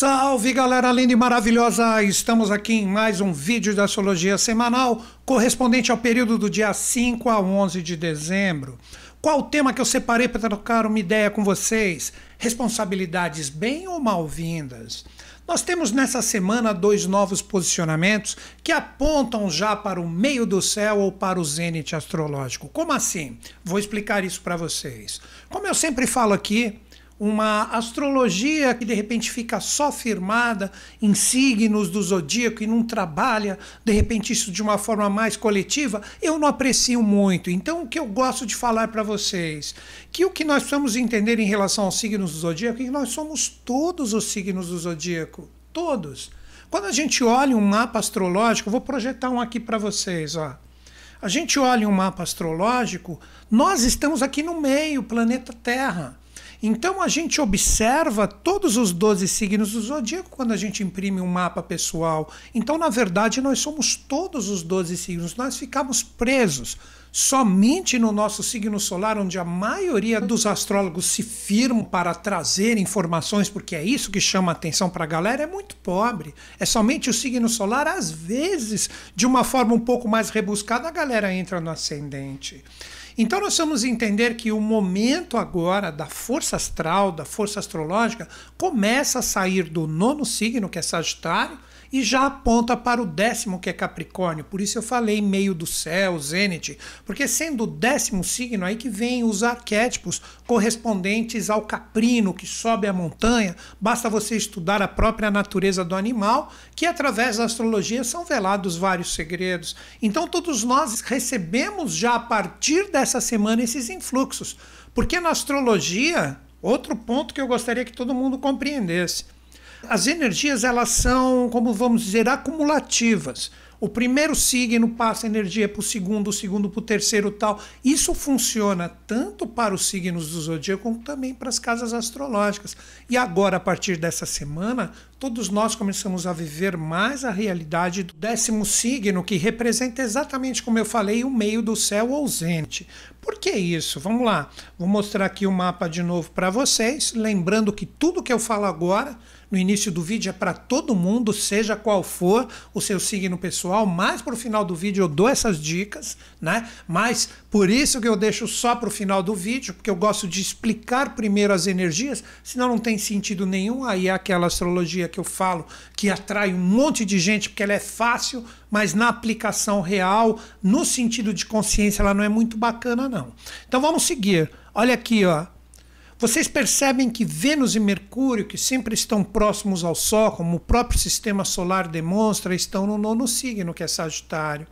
Salve galera linda e maravilhosa! Estamos aqui em mais um vídeo da Astrologia Semanal, correspondente ao período do dia 5 a 11 de dezembro. Qual o tema que eu separei para trocar uma ideia com vocês? Responsabilidades bem ou mal-vindas? Nós temos nessa semana dois novos posicionamentos que apontam já para o meio do céu ou para o zênite astrológico. Como assim? Vou explicar isso para vocês. Como eu sempre falo aqui, uma astrologia que de repente fica só firmada em signos do zodíaco e não trabalha de repente isso de uma forma mais coletiva, eu não aprecio muito. Então o que eu gosto de falar para vocês, que o que nós precisamos entender em relação aos signos do zodíaco é que nós somos todos os signos do zodíaco, todos. Quando a gente olha um mapa astrológico, vou projetar um aqui para vocês, ó. A gente olha um mapa astrológico, nós estamos aqui no meio, planeta Terra. Então a gente observa todos os 12 signos do zodíaco quando a gente imprime um mapa pessoal. Então, na verdade, nós somos todos os 12 signos, nós ficamos presos somente no nosso signo solar, onde a maioria dos astrólogos se firmam para trazer informações, porque é isso que chama atenção para a galera, é muito pobre. É somente o signo solar, às vezes, de uma forma um pouco mais rebuscada, a galera entra no ascendente. Então nós vamos entender que o momento agora da força astral, da força astrológica, começa a sair do nono signo, que é Sagitário, e já aponta para o décimo, que é Capricórnio. Por isso eu falei meio do céu, Zênite, porque sendo o décimo signo aí que vem os arquétipos correspondentes ao caprino que sobe a montanha, basta você estudar a própria natureza do animal, que através da astrologia são velados vários segredos. Então todos nós recebemos já a partir dessa semana esses influxos, porque na astrologia, outro ponto que eu gostaria que todo mundo compreendesse, as energias elas são, como vamos dizer, acumulativas. O primeiro signo passa energia para o segundo, o segundo para o terceiro tal. Isso funciona tanto para os signos do zodíaco como também para as casas astrológicas. E agora, a partir dessa semana, todos nós começamos a viver mais a realidade do décimo signo, que representa exatamente como eu falei, o meio do céu ausente. Por que isso? Vamos lá. Vou mostrar aqui o mapa de novo para vocês, lembrando que tudo que eu falo agora no início do vídeo é para todo mundo, seja qual for o seu signo pessoal. Mais para o final do vídeo eu dou essas dicas, né? Mas por isso que eu deixo só para o final do vídeo, porque eu gosto de explicar primeiro as energias, senão não tem sentido nenhum. Aí é aquela astrologia que eu falo que atrai um monte de gente porque ela é fácil, mas na aplicação real, no sentido de consciência, ela não é muito bacana, não. Então vamos seguir. Olha aqui, ó. Vocês percebem que Vênus e Mercúrio, que sempre estão próximos ao Sol, como o próprio sistema solar demonstra, estão no nono signo, que é Sagitário.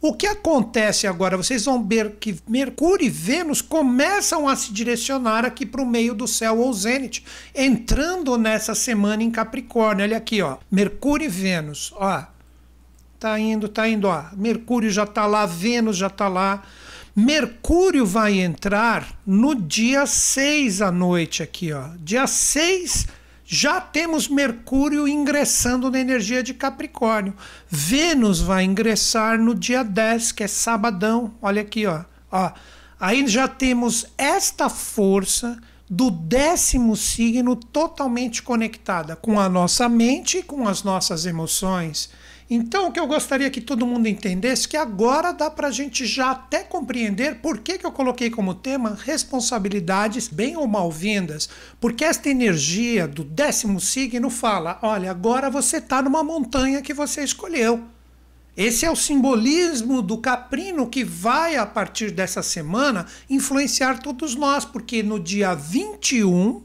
O que acontece agora? Vocês vão ver que Mercúrio e Vênus começam a se direcionar aqui para o meio do céu ou zênite, entrando nessa semana em Capricórnio. Olha aqui, ó. Mercúrio e Vênus, ó. Tá indo, tá indo, ó. Mercúrio já tá lá, Vênus já tá lá. Mercúrio vai entrar no dia 6 à noite aqui, ó. Dia 6 já temos Mercúrio ingressando na energia de Capricórnio. Vênus vai ingressar no dia 10, que é sabadão. Olha aqui, ó. ó. Aí já temos esta força do décimo signo totalmente conectada com a nossa mente e com as nossas emoções. Então, o que eu gostaria que todo mundo entendesse que agora dá para a gente já até compreender por que, que eu coloquei como tema responsabilidades bem ou mal-vindas. Porque esta energia do décimo signo fala: olha, agora você está numa montanha que você escolheu. Esse é o simbolismo do caprino que vai, a partir dessa semana, influenciar todos nós, porque no dia 21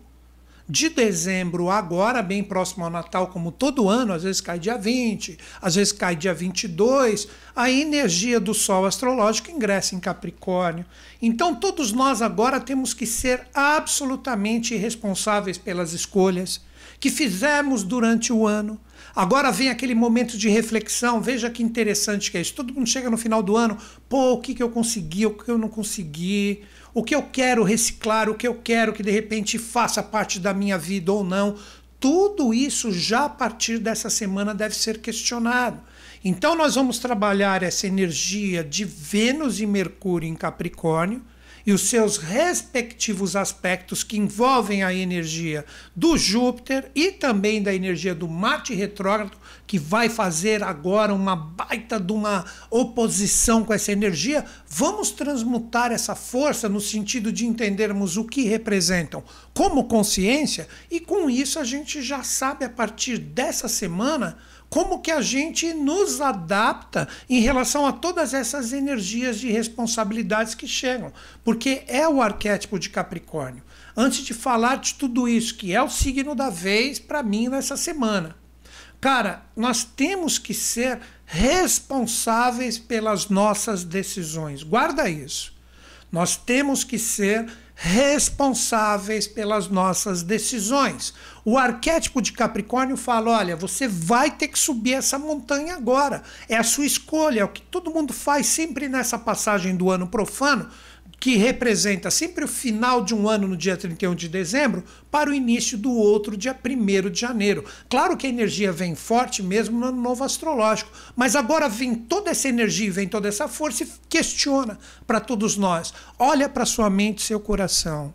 de dezembro, agora, bem próximo ao Natal, como todo ano, às vezes cai dia 20, às vezes cai dia 22, a energia do Sol astrológico ingressa em Capricórnio. Então, todos nós agora temos que ser absolutamente responsáveis pelas escolhas que fizemos durante o ano. Agora vem aquele momento de reflexão. Veja que interessante que é isso. Todo mundo chega no final do ano, pô, o que, que eu consegui, o que eu não consegui, o que eu quero reciclar, o que eu quero que de repente faça parte da minha vida ou não. Tudo isso já a partir dessa semana deve ser questionado. Então nós vamos trabalhar essa energia de Vênus e Mercúrio em Capricórnio e os seus respectivos aspectos que envolvem a energia do Júpiter e também da energia do Marte retrógrado, que vai fazer agora uma baita de uma oposição com essa energia, vamos transmutar essa força no sentido de entendermos o que representam como consciência e com isso a gente já sabe a partir dessa semana como que a gente nos adapta em relação a todas essas energias de responsabilidades que chegam, porque é o arquétipo de Capricórnio. Antes de falar de tudo isso, que é o signo da vez para mim nessa semana. Cara, nós temos que ser responsáveis pelas nossas decisões. Guarda isso. Nós temos que ser responsáveis pelas nossas decisões. O arquétipo de Capricórnio fala: olha, você vai ter que subir essa montanha agora. É a sua escolha, é o que todo mundo faz sempre nessa passagem do ano profano que representa sempre o final de um ano no dia 31 de dezembro para o início do outro dia 1 de janeiro. Claro que a energia vem forte mesmo no ano novo astrológico, mas agora vem toda essa energia, vem toda essa força e questiona para todos nós. Olha para sua mente, seu coração.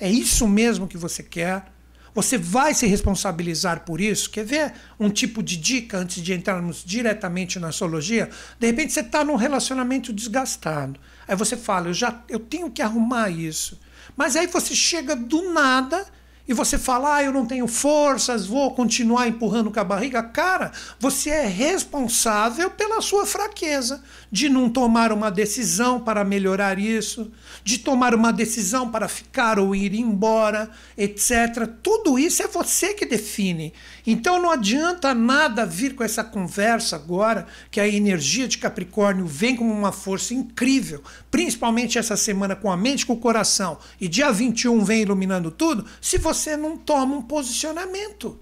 É isso mesmo que você quer? Você vai se responsabilizar por isso? Quer ver um tipo de dica antes de entrarmos diretamente na astrologia? De repente você está num relacionamento desgastado. Aí você fala, eu já eu tenho que arrumar isso. Mas aí você chega do nada e você fala, ah, eu não tenho forças, vou continuar empurrando com a barriga. Cara, você é responsável pela sua fraqueza, de não tomar uma decisão para melhorar isso, de tomar uma decisão para ficar ou ir embora, etc. Tudo isso é você que define. Então não adianta nada vir com essa conversa agora, que a energia de Capricórnio vem como uma força incrível, principalmente essa semana com a mente e com o coração, e dia 21 vem iluminando tudo, se você não toma um posicionamento.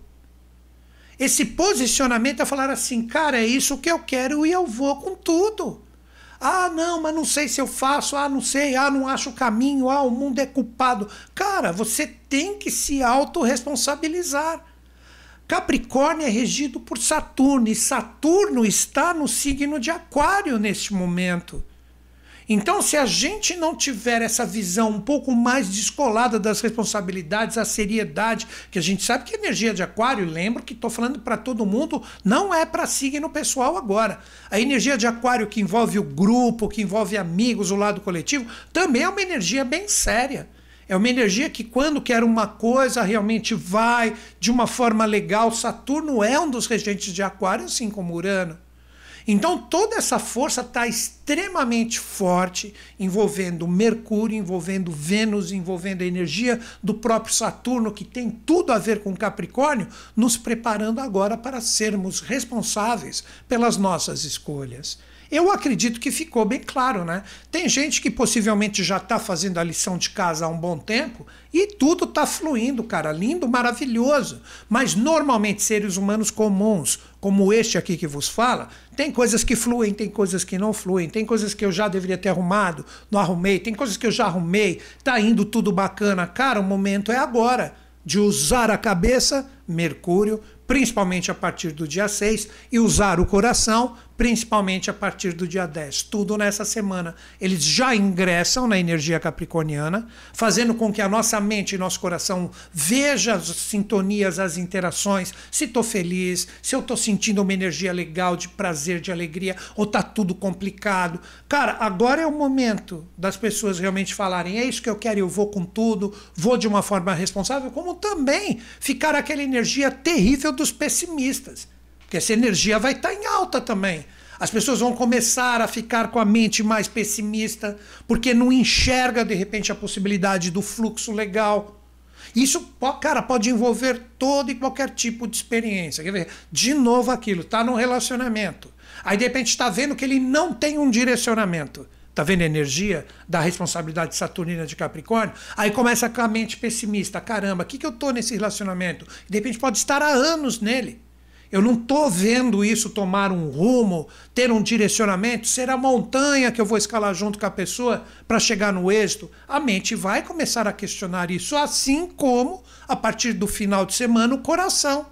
Esse posicionamento é falar assim, cara, é isso que eu quero e eu vou com tudo. Ah, não, mas não sei se eu faço. Ah, não sei. Ah, não acho o caminho. Ah, o mundo é culpado. Cara, você tem que se autorresponsabilizar. Capricórnio é regido por Saturno e Saturno está no signo de Aquário neste momento. Então, se a gente não tiver essa visão um pouco mais descolada das responsabilidades, a seriedade, que a gente sabe que a energia de Aquário, lembro que estou falando para todo mundo, não é para signo pessoal agora. A energia de Aquário que envolve o grupo, que envolve amigos, o lado coletivo, também é uma energia bem séria. É uma energia que, quando quer uma coisa, realmente vai de uma forma legal. Saturno é um dos regentes de Aquário, assim como Urano. Então toda essa força está extremamente forte, envolvendo Mercúrio, envolvendo Vênus, envolvendo a energia do próprio Saturno, que tem tudo a ver com Capricórnio, nos preparando agora para sermos responsáveis pelas nossas escolhas. Eu acredito que ficou bem claro, né? Tem gente que possivelmente já está fazendo a lição de casa há um bom tempo e tudo está fluindo, cara, lindo, maravilhoso. Mas normalmente seres humanos comuns, como este aqui que vos fala, tem coisas que fluem, tem coisas que não fluem, tem coisas que eu já deveria ter arrumado, não arrumei, tem coisas que eu já arrumei, tá indo tudo bacana. Cara, o momento é agora de usar a cabeça, Mercúrio, principalmente a partir do dia 6, e usar o coração, principalmente a partir do dia 10. Tudo nessa semana. Eles já ingressam na energia capricorniana, fazendo com que a nossa mente e nosso coração veja as sintonias, as interações, se estou feliz, se eu estou sentindo uma energia legal, de prazer, de alegria, ou está tudo complicado. Cara, agora é o momento das pessoas realmente falarem: é isso que eu quero, eu vou com tudo, vou de uma forma responsável, como também ficar aquela energia terrível dos pessimistas. Porque essa energia vai estar tá em alta também. As pessoas vão começar a ficar com a mente mais pessimista, porque não enxerga de repente a possibilidade do fluxo legal. Isso, cara, pode envolver todo e qualquer tipo de experiência. Quer ver? De novo aquilo, está num relacionamento. Aí de repente está vendo que ele não tem um direcionamento. Tá vendo a energia da responsabilidade saturnina de Capricórnio? Aí começa com a mente pessimista. Caramba, o que, que eu tô nesse relacionamento? De repente pode estar há anos nele. Eu não estou vendo isso tomar um rumo, ter um direcionamento, ser a montanha que eu vou escalar junto com a pessoa para chegar no êxito. A mente vai começar a questionar isso, assim como, a partir do final de semana, o coração.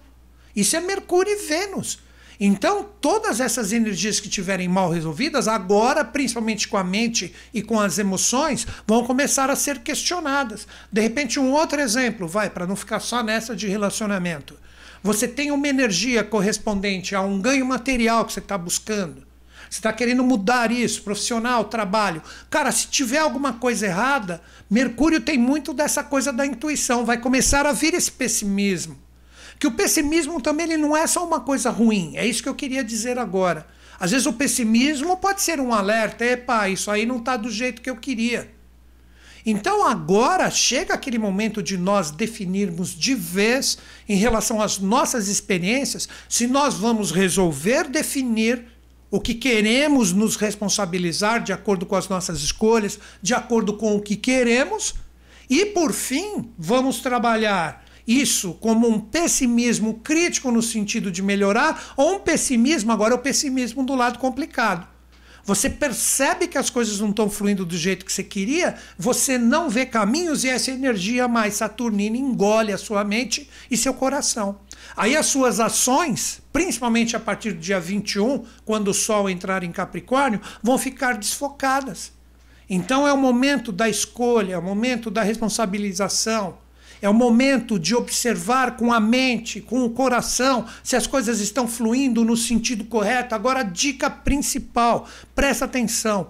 Isso é Mercúrio e Vênus. Então, todas essas energias que tiverem mal resolvidas, agora, principalmente com a mente e com as emoções, vão começar a ser questionadas. De repente, um outro exemplo, vai, para não ficar só nessa de relacionamento. Você tem uma energia correspondente a um ganho material que você está buscando. Você está querendo mudar isso, profissional, trabalho. Cara, se tiver alguma coisa errada, Mercúrio tem muito dessa coisa da intuição. Vai começar a vir esse pessimismo. Que o pessimismo também ele não é só uma coisa ruim. É isso que eu queria dizer agora. Às vezes o pessimismo pode ser um alerta. Epa, isso aí não está do jeito que eu queria. Então agora chega aquele momento de nós definirmos de vez, em relação às nossas experiências, se nós vamos resolver definir o que queremos nos responsabilizar de acordo com as nossas escolhas, de acordo com o que queremos, e por fim, vamos trabalhar isso como um pessimismo crítico no sentido de melhorar, ou um pessimismo, agora é o pessimismo do lado complicado. Você percebe que as coisas não estão fluindo do jeito que você queria, você não vê caminhos e essa energia mais saturnina engole a sua mente e seu coração. Aí as suas ações, principalmente a partir do dia 21, quando o Sol entrar em Capricórnio, vão ficar desfocadas. Então é o momento da escolha, é o momento da responsabilização, é o momento de observar com a mente, com o coração, se as coisas estão fluindo no sentido correto. Agora, a dica principal: presta atenção.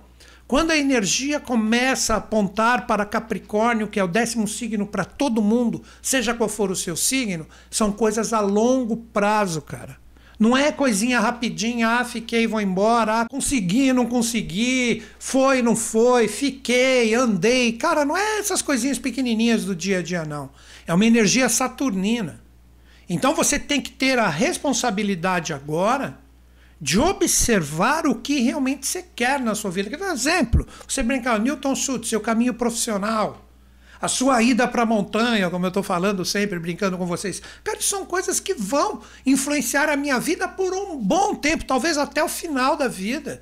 Quando a energia começa a apontar para Capricórnio, que é o décimo signo para todo mundo, seja qual for o seu signo, são coisas a longo prazo, cara. Não é coisinha rapidinha, ah, fiquei, vou embora, ah, consegui, não consegui, foi, não foi, fiquei, andei. Cara, não é essas coisinhas pequenininhas do dia a dia, não. É uma energia saturnina. Então você tem que ter a responsabilidade agora de observar o que realmente você quer na sua vida. Por exemplo, você brincar, Newton Schultz, seu caminho profissional a sua ida para a montanha, como eu estou falando sempre, brincando com vocês. Cara, são coisas que vão influenciar a minha vida por um bom tempo, talvez até o final da vida.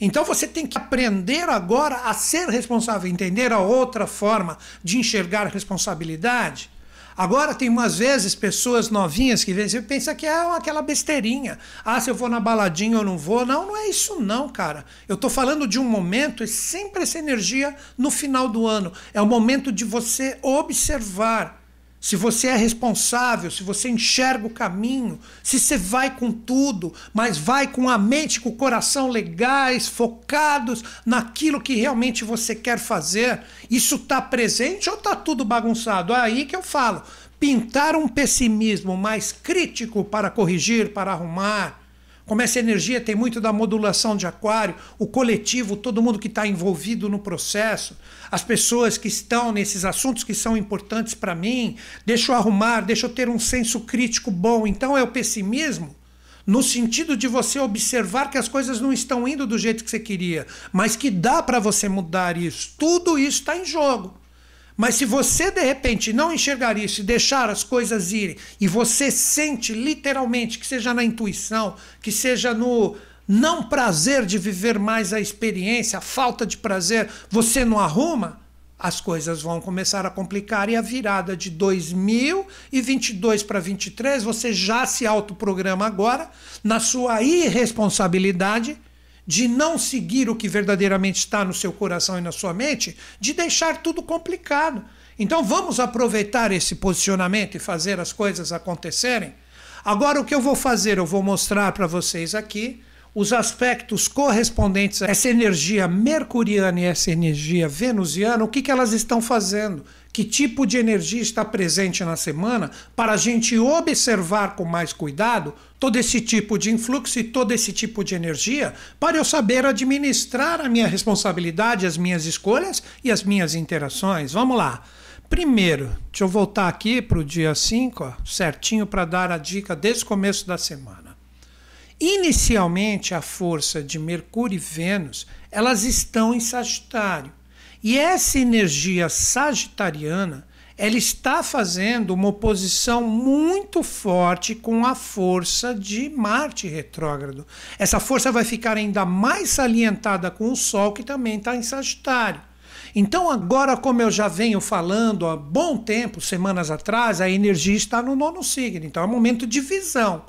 Então você tem que aprender agora a ser responsável, entender a outra forma de enxergar responsabilidade. Agora tem umas vezes pessoas novinhas que vêm pensam que é aquela besteirinha. Ah, se eu vou na baladinha ou não vou. Não, não é isso não, cara. Eu estou falando de um momento e sempre essa energia no final do ano. É o momento de você observar se você é responsável, se você enxerga o caminho, se você vai com tudo, mas vai com a mente, com o coração legais, focados naquilo que realmente você quer fazer, isso está presente ou está tudo bagunçado? É aí que eu falo. Pintar um pessimismo mais crítico para corrigir, para arrumar, como essa energia tem muito da modulação de aquário, o coletivo, todo mundo que está envolvido no processo, as pessoas que estão nesses assuntos que são importantes para mim, deixa eu arrumar, deixa eu ter um senso crítico bom. Então é o pessimismo no sentido de você observar que as coisas não estão indo do jeito que você queria, mas que dá para você mudar isso. Tudo isso está em jogo. Mas se você de repente não enxergar isso e deixar as coisas irem, e você sente literalmente que seja na intuição, que seja no não prazer de viver mais a experiência, a falta de prazer, você não arruma, as coisas vão começar a complicar e a virada de 2022 para 2023 você já se autoprograma agora na sua irresponsabilidade de não seguir o que verdadeiramente está no seu coração e na sua mente, de deixar tudo complicado. Então vamos aproveitar esse posicionamento e fazer as coisas acontecerem. Agora o que eu vou fazer? Eu vou mostrar para vocês aqui os aspectos correspondentes a essa energia mercuriana e essa energia venusiana, o que, que elas estão fazendo, que tipo de energia está presente na semana, para a gente observar com mais cuidado todo esse tipo de influxo e todo esse tipo de energia, para eu saber administrar a minha responsabilidade, as minhas escolhas e as minhas interações. Vamos lá. Primeiro, deixa eu voltar aqui para o dia 5, certinho para dar a dica desde o começo da semana. Inicialmente, a força de Mercúrio e Vênus, elas estão em Sagitário. E essa energia sagitariana, ela está fazendo uma oposição muito forte com a força de Marte retrógrado. Essa força vai ficar ainda mais salientada com o Sol, que também está em Sagitário. Então, agora, como eu já venho falando há bom tempo, semanas atrás, a energia está no nono signo. Então, é um momento de visão.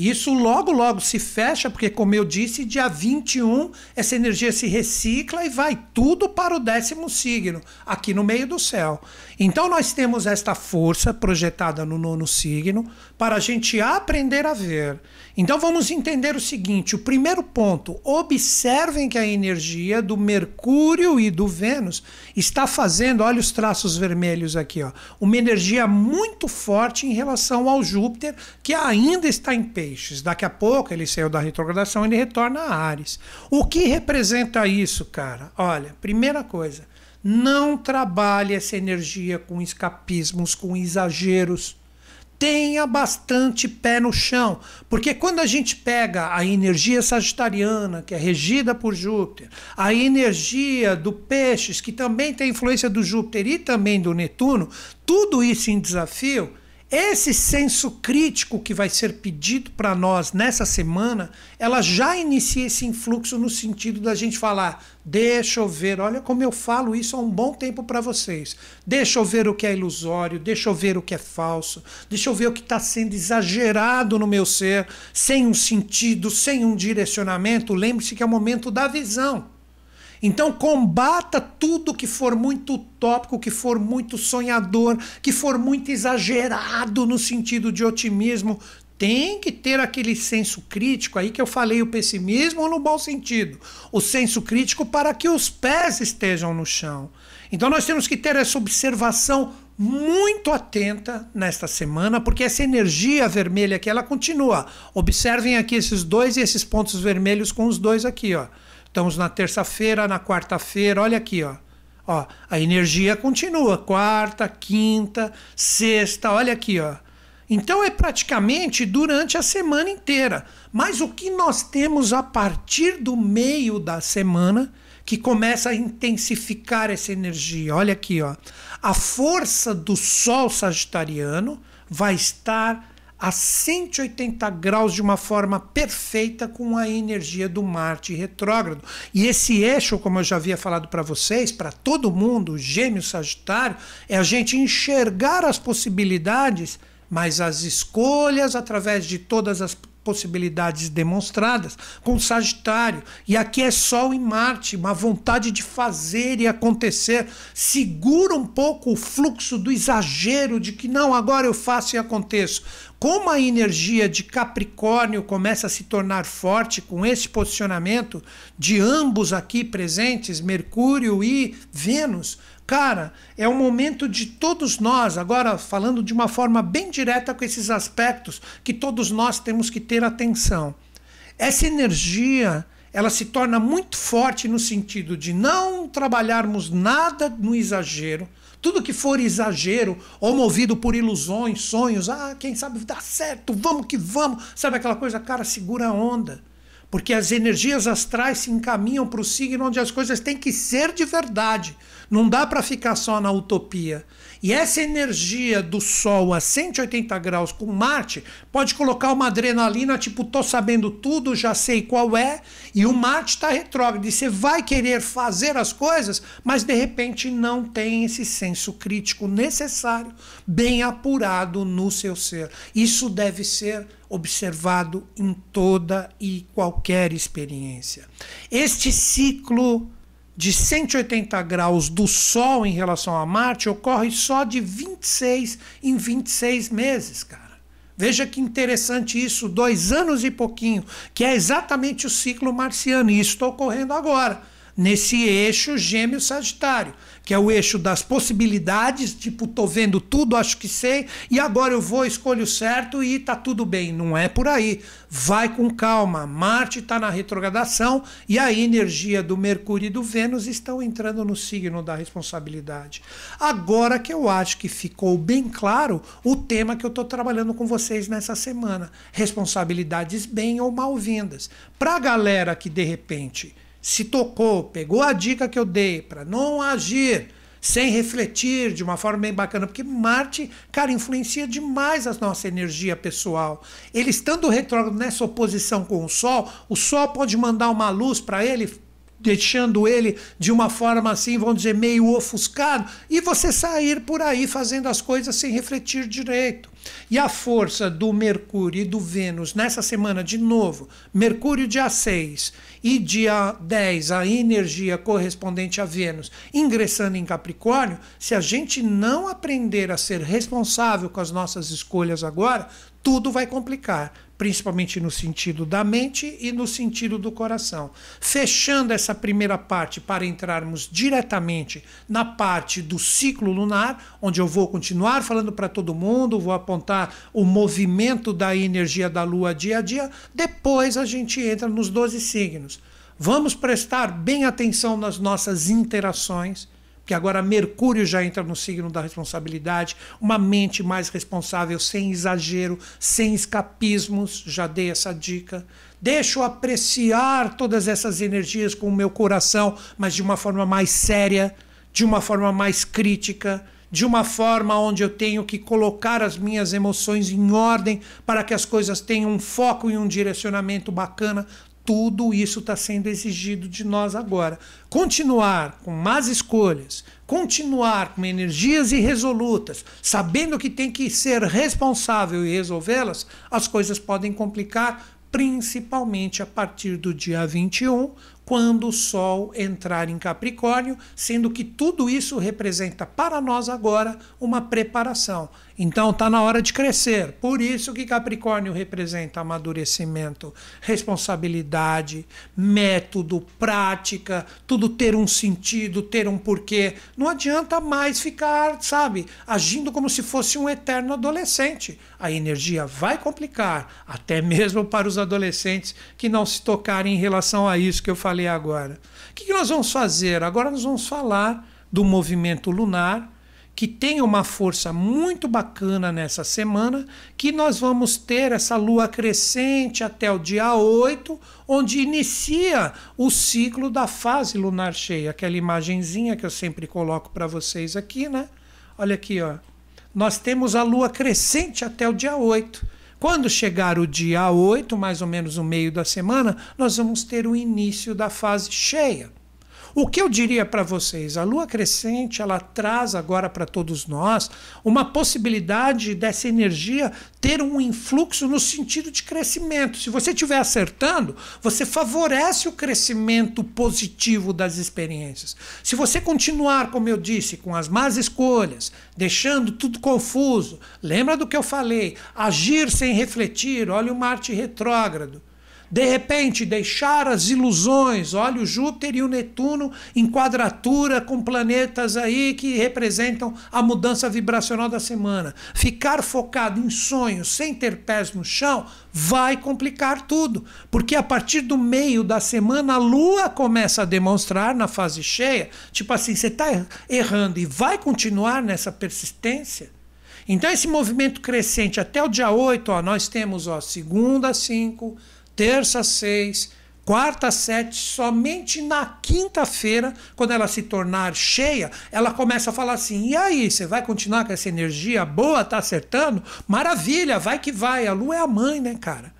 Isso logo, logo se fecha, porque, como eu disse, dia 21 essa energia se recicla e vai tudo para o décimo signo, aqui no meio do céu. Então, nós temos esta força projetada no nono signo para a gente aprender a ver. Então, vamos entender o seguinte: o primeiro ponto, observem que a energia do Mercúrio e do Vênus está fazendo, olha os traços vermelhos aqui, ó, uma energia muito forte em relação ao Júpiter, que ainda está em peixe peixes. Daqui a pouco ele saiu da retrogradação e ele retorna a Ares. O que representa isso, cara? Olha, primeira coisa, não trabalhe essa energia com escapismos, com exageros. Tenha bastante pé no chão, porque quando a gente pega a energia sagitariana, que é regida por Júpiter, a energia do Peixes, que também tem influência do Júpiter e também do Netuno, tudo isso em desafio, esse senso crítico que vai ser pedido para nós nessa semana, ela já inicia esse influxo no sentido da gente falar: deixa eu ver, olha como eu falo isso há um bom tempo para vocês. Deixa eu ver o que é ilusório, deixa eu ver o que é falso, deixa eu ver o que está sendo exagerado no meu ser, sem um sentido, sem um direcionamento. Lembre-se que é o momento da visão. Então combata tudo que for muito utópico, que for muito sonhador, que for muito exagerado no sentido de otimismo. Tem que ter aquele senso crítico aí que eu falei, o pessimismo no bom sentido. O senso crítico para que os pés estejam no chão. Então nós temos que ter essa observação muito atenta nesta semana, porque essa energia vermelha aqui ela continua. Observem aqui esses dois e esses pontos vermelhos com os dois aqui, ó. Estamos na terça-feira, na quarta-feira, olha aqui, ó. Ó, a energia continua, quarta, quinta, sexta, olha aqui, ó. Então é praticamente durante a semana inteira. Mas o que nós temos a partir do meio da semana que começa a intensificar essa energia? Olha aqui, ó. A força do Sol Sagitariano vai estar a 180 graus de uma forma perfeita com a energia do Marte retrógrado. E esse eixo, como eu já havia falado para vocês, para todo mundo, Gêmeo Sagitário, é a gente enxergar as possibilidades, mas as escolhas através de todas as possibilidades demonstradas com Sagitário. E aqui é Sol e Marte, uma vontade de fazer e acontecer. Segura um pouco o fluxo do exagero de que não, agora eu faço e aconteço. Como a energia de Capricórnio começa a se tornar forte com esse posicionamento de ambos aqui presentes, Mercúrio e Vênus, Cara, é o momento de todos nós, agora falando de uma forma bem direta com esses aspectos que todos nós temos que ter atenção. Essa energia, ela se torna muito forte no sentido de não trabalharmos nada no exagero, tudo que for exagero ou movido por ilusões, sonhos, ah, quem sabe dá certo, vamos que vamos, sabe aquela coisa, cara, segura a onda. Porque as energias astrais se encaminham para o signo onde as coisas têm que ser de verdade. Não dá para ficar só na utopia. E essa energia do Sol a 180 graus com Marte pode colocar uma adrenalina, tipo, tô sabendo tudo, já sei qual é, e o Marte está retrógrado. E você vai querer fazer as coisas, mas de repente não tem esse senso crítico necessário, bem apurado no seu ser. Isso deve ser observado em toda e qualquer experiência. Este ciclo de 180 graus do Sol em relação a Marte ocorre só de 26 em 26 meses, cara. Veja que interessante isso, dois anos e pouquinho, que é exatamente o ciclo marciano, e isso está ocorrendo agora nesse eixo gêmeo sagitário, que é o eixo das possibilidades, tipo, tô vendo tudo, acho que sei, e agora eu vou, escolho certo e tá tudo bem. Não é por aí. Vai com calma. Marte está na retrogradação e a energia do Mercúrio e do Vênus estão entrando no signo da responsabilidade. Agora que eu acho que ficou bem claro o tema que eu estou trabalhando com vocês nessa semana: responsabilidades bem ou mal-vindas. Para galera que de repente se tocou, pegou a dica que eu dei para não agir sem refletir de uma forma bem bacana, porque Marte, cara, influencia demais a nossa energia pessoal. Ele estando retrógrado nessa oposição com o Sol, o Sol pode mandar uma luz para ele, deixando ele de uma forma assim, vamos dizer, meio ofuscado, e você sair por aí fazendo as coisas sem refletir direito. E a força do Mercúrio e do Vênus nessa semana, de novo, Mercúrio dia 6 e dia 10, a energia correspondente a Vênus ingressando em Capricórnio, se a gente não aprender a ser responsável com as nossas escolhas agora, tudo vai complicar principalmente no sentido da mente e no sentido do coração. Fechando essa primeira parte para entrarmos diretamente na parte do ciclo lunar, onde eu vou continuar falando para todo mundo, vou apontar o movimento da energia da lua dia a dia, depois a gente entra nos 12 signos. Vamos prestar bem atenção nas nossas interações que agora Mercúrio já entra no signo da responsabilidade, uma mente mais responsável, sem exagero, sem escapismos, já dei essa dica. Deixo apreciar todas essas energias com o meu coração, mas de uma forma mais séria, de uma forma mais crítica, de uma forma onde eu tenho que colocar as minhas emoções em ordem para que as coisas tenham um foco e um direcionamento bacana tudo isso está sendo exigido de nós agora. Continuar com más escolhas, continuar com energias irresolutas, sabendo que tem que ser responsável e resolvê-las, as coisas podem complicar, principalmente a partir do dia 21, quando o Sol entrar em Capricórnio, sendo que tudo isso representa para nós agora uma preparação. Então está na hora de crescer. Por isso que Capricórnio representa amadurecimento, responsabilidade, método, prática, tudo ter um sentido, ter um porquê. Não adianta mais ficar, sabe, agindo como se fosse um eterno adolescente. A energia vai complicar, até mesmo para os adolescentes que não se tocarem em relação a isso que eu falei agora. O que nós vamos fazer? Agora nós vamos falar do movimento lunar que tem uma força muito bacana nessa semana, que nós vamos ter essa lua crescente até o dia 8, onde inicia o ciclo da fase lunar cheia, aquela imagenzinha que eu sempre coloco para vocês aqui, né? Olha aqui, ó. Nós temos a lua crescente até o dia 8. Quando chegar o dia 8, mais ou menos o meio da semana, nós vamos ter o início da fase cheia. O que eu diria para vocês? A lua crescente ela traz agora para todos nós uma possibilidade dessa energia ter um influxo no sentido de crescimento. Se você estiver acertando, você favorece o crescimento positivo das experiências. Se você continuar, como eu disse, com as más escolhas, deixando tudo confuso, lembra do que eu falei? Agir sem refletir, olha o Marte retrógrado. De repente, deixar as ilusões. Olha o Júpiter e o Netuno em quadratura com planetas aí que representam a mudança vibracional da semana. Ficar focado em sonhos sem ter pés no chão vai complicar tudo. Porque a partir do meio da semana a Lua começa a demonstrar na fase cheia, tipo assim, você está errando e vai continuar nessa persistência. Então, esse movimento crescente até o dia 8, ó, nós temos ó, segunda, 5 terça seis, quarta sete, somente na quinta-feira, quando ela se tornar cheia, ela começa a falar assim: e aí, você vai continuar com essa energia boa, tá acertando? Maravilha, vai que vai. A lua é a mãe, né, cara?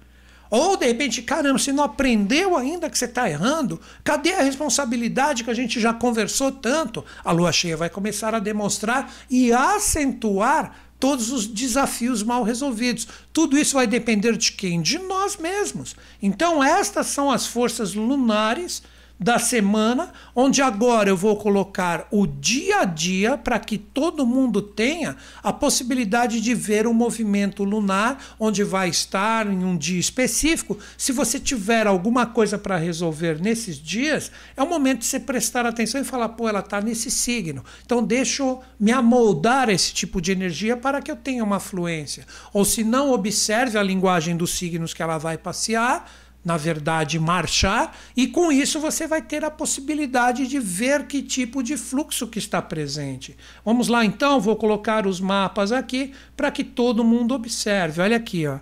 Ou de repente, caramba, você não aprendeu ainda que você está errando? Cadê a responsabilidade que a gente já conversou tanto? A lua cheia vai começar a demonstrar e acentuar todos os desafios mal resolvidos. Tudo isso vai depender de quem? De nós mesmos. Então, estas são as forças lunares da semana, onde agora eu vou colocar o dia a dia para que todo mundo tenha a possibilidade de ver o movimento lunar, onde vai estar em um dia específico. Se você tiver alguma coisa para resolver nesses dias, é o momento de você prestar atenção e falar: pô, ela está nesse signo. Então, deixa eu me amoldar esse tipo de energia para que eu tenha uma fluência. Ou se não, observe a linguagem dos signos que ela vai passear na verdade, marchar, e com isso você vai ter a possibilidade de ver que tipo de fluxo que está presente. Vamos lá então, vou colocar os mapas aqui para que todo mundo observe. Olha aqui, ó.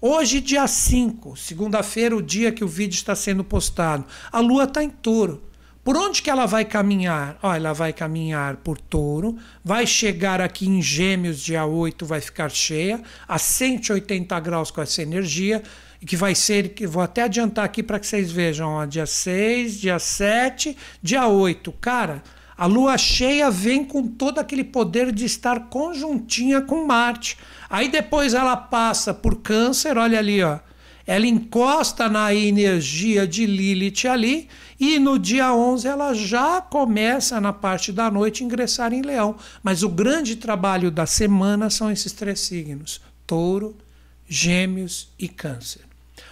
Hoje, dia 5, segunda-feira, o dia que o vídeo está sendo postado, a Lua está em touro. Por onde que ela vai caminhar? Ó, ela vai caminhar por touro, vai chegar aqui em Gêmeos, dia 8, vai ficar cheia, a 180 graus com essa energia que vai ser, que vou até adiantar aqui para que vocês vejam, ó, dia 6, dia 7, dia 8. Cara, A lua cheia vem com todo aquele poder de estar conjuntinha com Marte. Aí depois ela passa por Câncer, olha ali, ó. Ela encosta na energia de Lilith ali e no dia 11 ela já começa na parte da noite ingressar em Leão. Mas o grande trabalho da semana são esses três signos: Touro, Gêmeos e Câncer.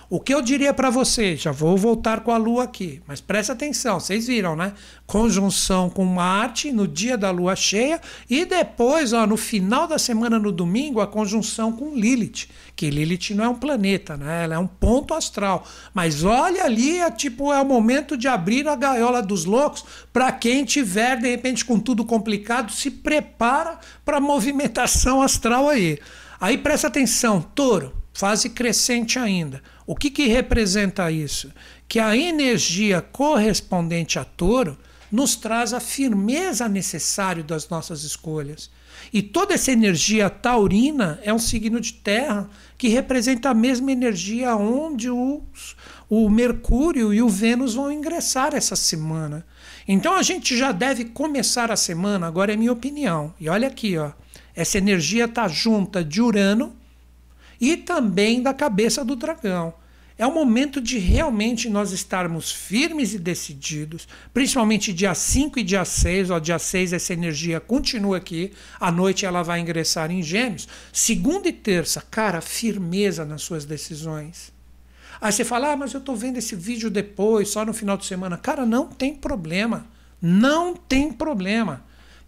O que eu diria para vocês, já vou voltar com a Lua aqui, mas presta atenção, vocês viram, né? Conjunção com Marte no dia da Lua cheia e depois, ó, no final da semana, no domingo, a conjunção com Lilith, que Lilith não é um planeta, né? Ela é um ponto astral. Mas olha ali, é tipo é o momento de abrir a gaiola dos loucos para quem tiver de repente com tudo complicado, se prepara para movimentação astral aí. Aí presta atenção, Touro, fase crescente ainda. O que, que representa isso? Que a energia correspondente a touro nos traz a firmeza necessária das nossas escolhas. E toda essa energia taurina é um signo de terra que representa a mesma energia onde os, o Mercúrio e o Vênus vão ingressar essa semana. Então a gente já deve começar a semana, agora é minha opinião. E olha aqui, ó, essa energia está junta de Urano e também da cabeça do dragão. É o momento de realmente nós estarmos firmes e decididos, principalmente dia 5 e dia 6. Ó, dia 6 essa energia continua aqui, à noite ela vai ingressar em Gêmeos. Segunda e terça, cara, firmeza nas suas decisões. Aí você fala, ah, mas eu estou vendo esse vídeo depois, só no final de semana. Cara, não tem problema. Não tem problema.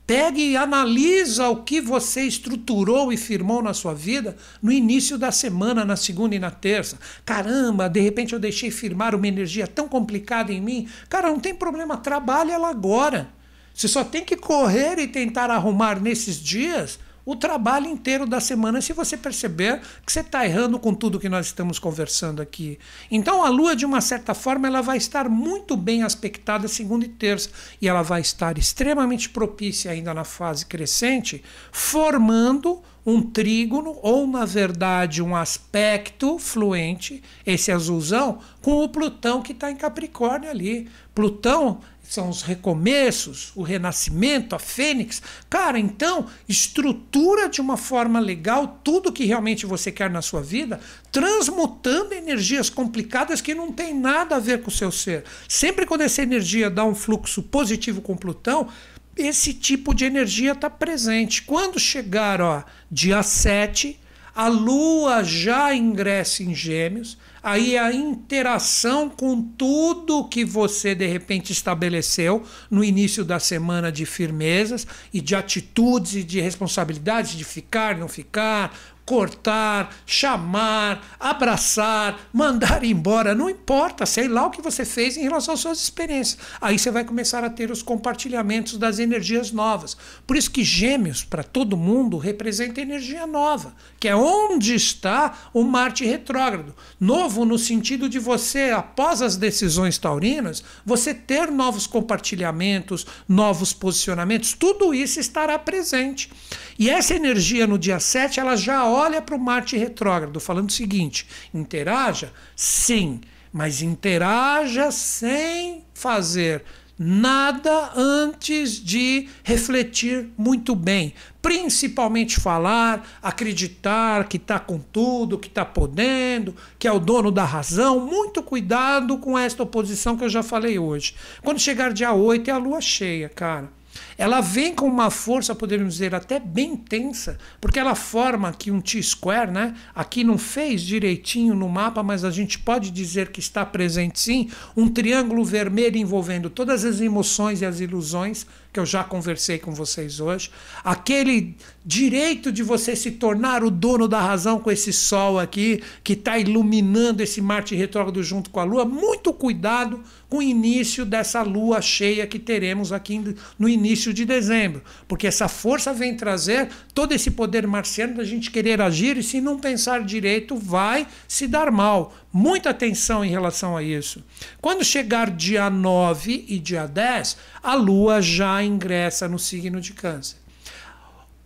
Pegue e analisa o que você estruturou e firmou na sua vida no início da semana, na segunda e na terça. Caramba, de repente eu deixei firmar uma energia tão complicada em mim. Cara, não tem problema, trabalhe ela agora. Você só tem que correr e tentar arrumar nesses dias o trabalho inteiro da semana se você perceber que você está errando com tudo que nós estamos conversando aqui. Então a Lua, de uma certa forma, ela vai estar muito bem aspectada segunda e terça e ela vai estar extremamente propícia ainda na fase crescente, formando um trígono ou, na verdade, um aspecto fluente, esse azulzão, com o Plutão que está em Capricórnio ali. Plutão são os recomeços, o renascimento, a fênix. Cara, então, estrutura de uma forma legal tudo que realmente você quer na sua vida, transmutando energias complicadas que não tem nada a ver com o seu ser. Sempre quando essa energia dá um fluxo positivo com Plutão, esse tipo de energia está presente. Quando chegar, ó, dia 7, a Lua já ingressa em Gêmeos, aí a interação com tudo que você de repente estabeleceu no início da semana de firmezas e de atitudes e de responsabilidades de ficar, não ficar, cortar, chamar, abraçar, mandar embora, não importa, sei lá o que você fez em relação às suas experiências. Aí você vai começar a ter os compartilhamentos das energias novas. Por isso que Gêmeos, para todo mundo, representa energia nova, que é onde está o Marte retrógrado. Novo no sentido de você, após as decisões taurinas, você ter novos compartilhamentos, novos posicionamentos, tudo isso estará presente. E essa energia no dia 7, ela já olha para o Marte retrógrado, falando o seguinte: interaja? Sim, mas interaja sem fazer nada antes de refletir muito bem. Principalmente falar, acreditar que está com tudo, que está podendo, que é o dono da razão. Muito cuidado com esta oposição que eu já falei hoje. Quando chegar dia 8 é a lua cheia, cara. Ela vem com uma força, podemos dizer, até bem intensa, porque ela forma aqui um T-square, né? Aqui não fez direitinho no mapa, mas a gente pode dizer que está presente sim, um triângulo vermelho envolvendo todas as emoções e as ilusões que eu já conversei com vocês hoje, aquele direito de você se tornar o dono da razão com esse sol aqui que está iluminando esse Marte retrógrado junto com a Lua. Muito cuidado com o início dessa Lua cheia que teremos aqui no início de dezembro, porque essa força vem trazer todo esse poder marciano da gente querer agir e se não pensar direito vai se dar mal. Muita atenção em relação a isso. Quando chegar dia 9 e dia 10, a Lua já ingressa no signo de Câncer.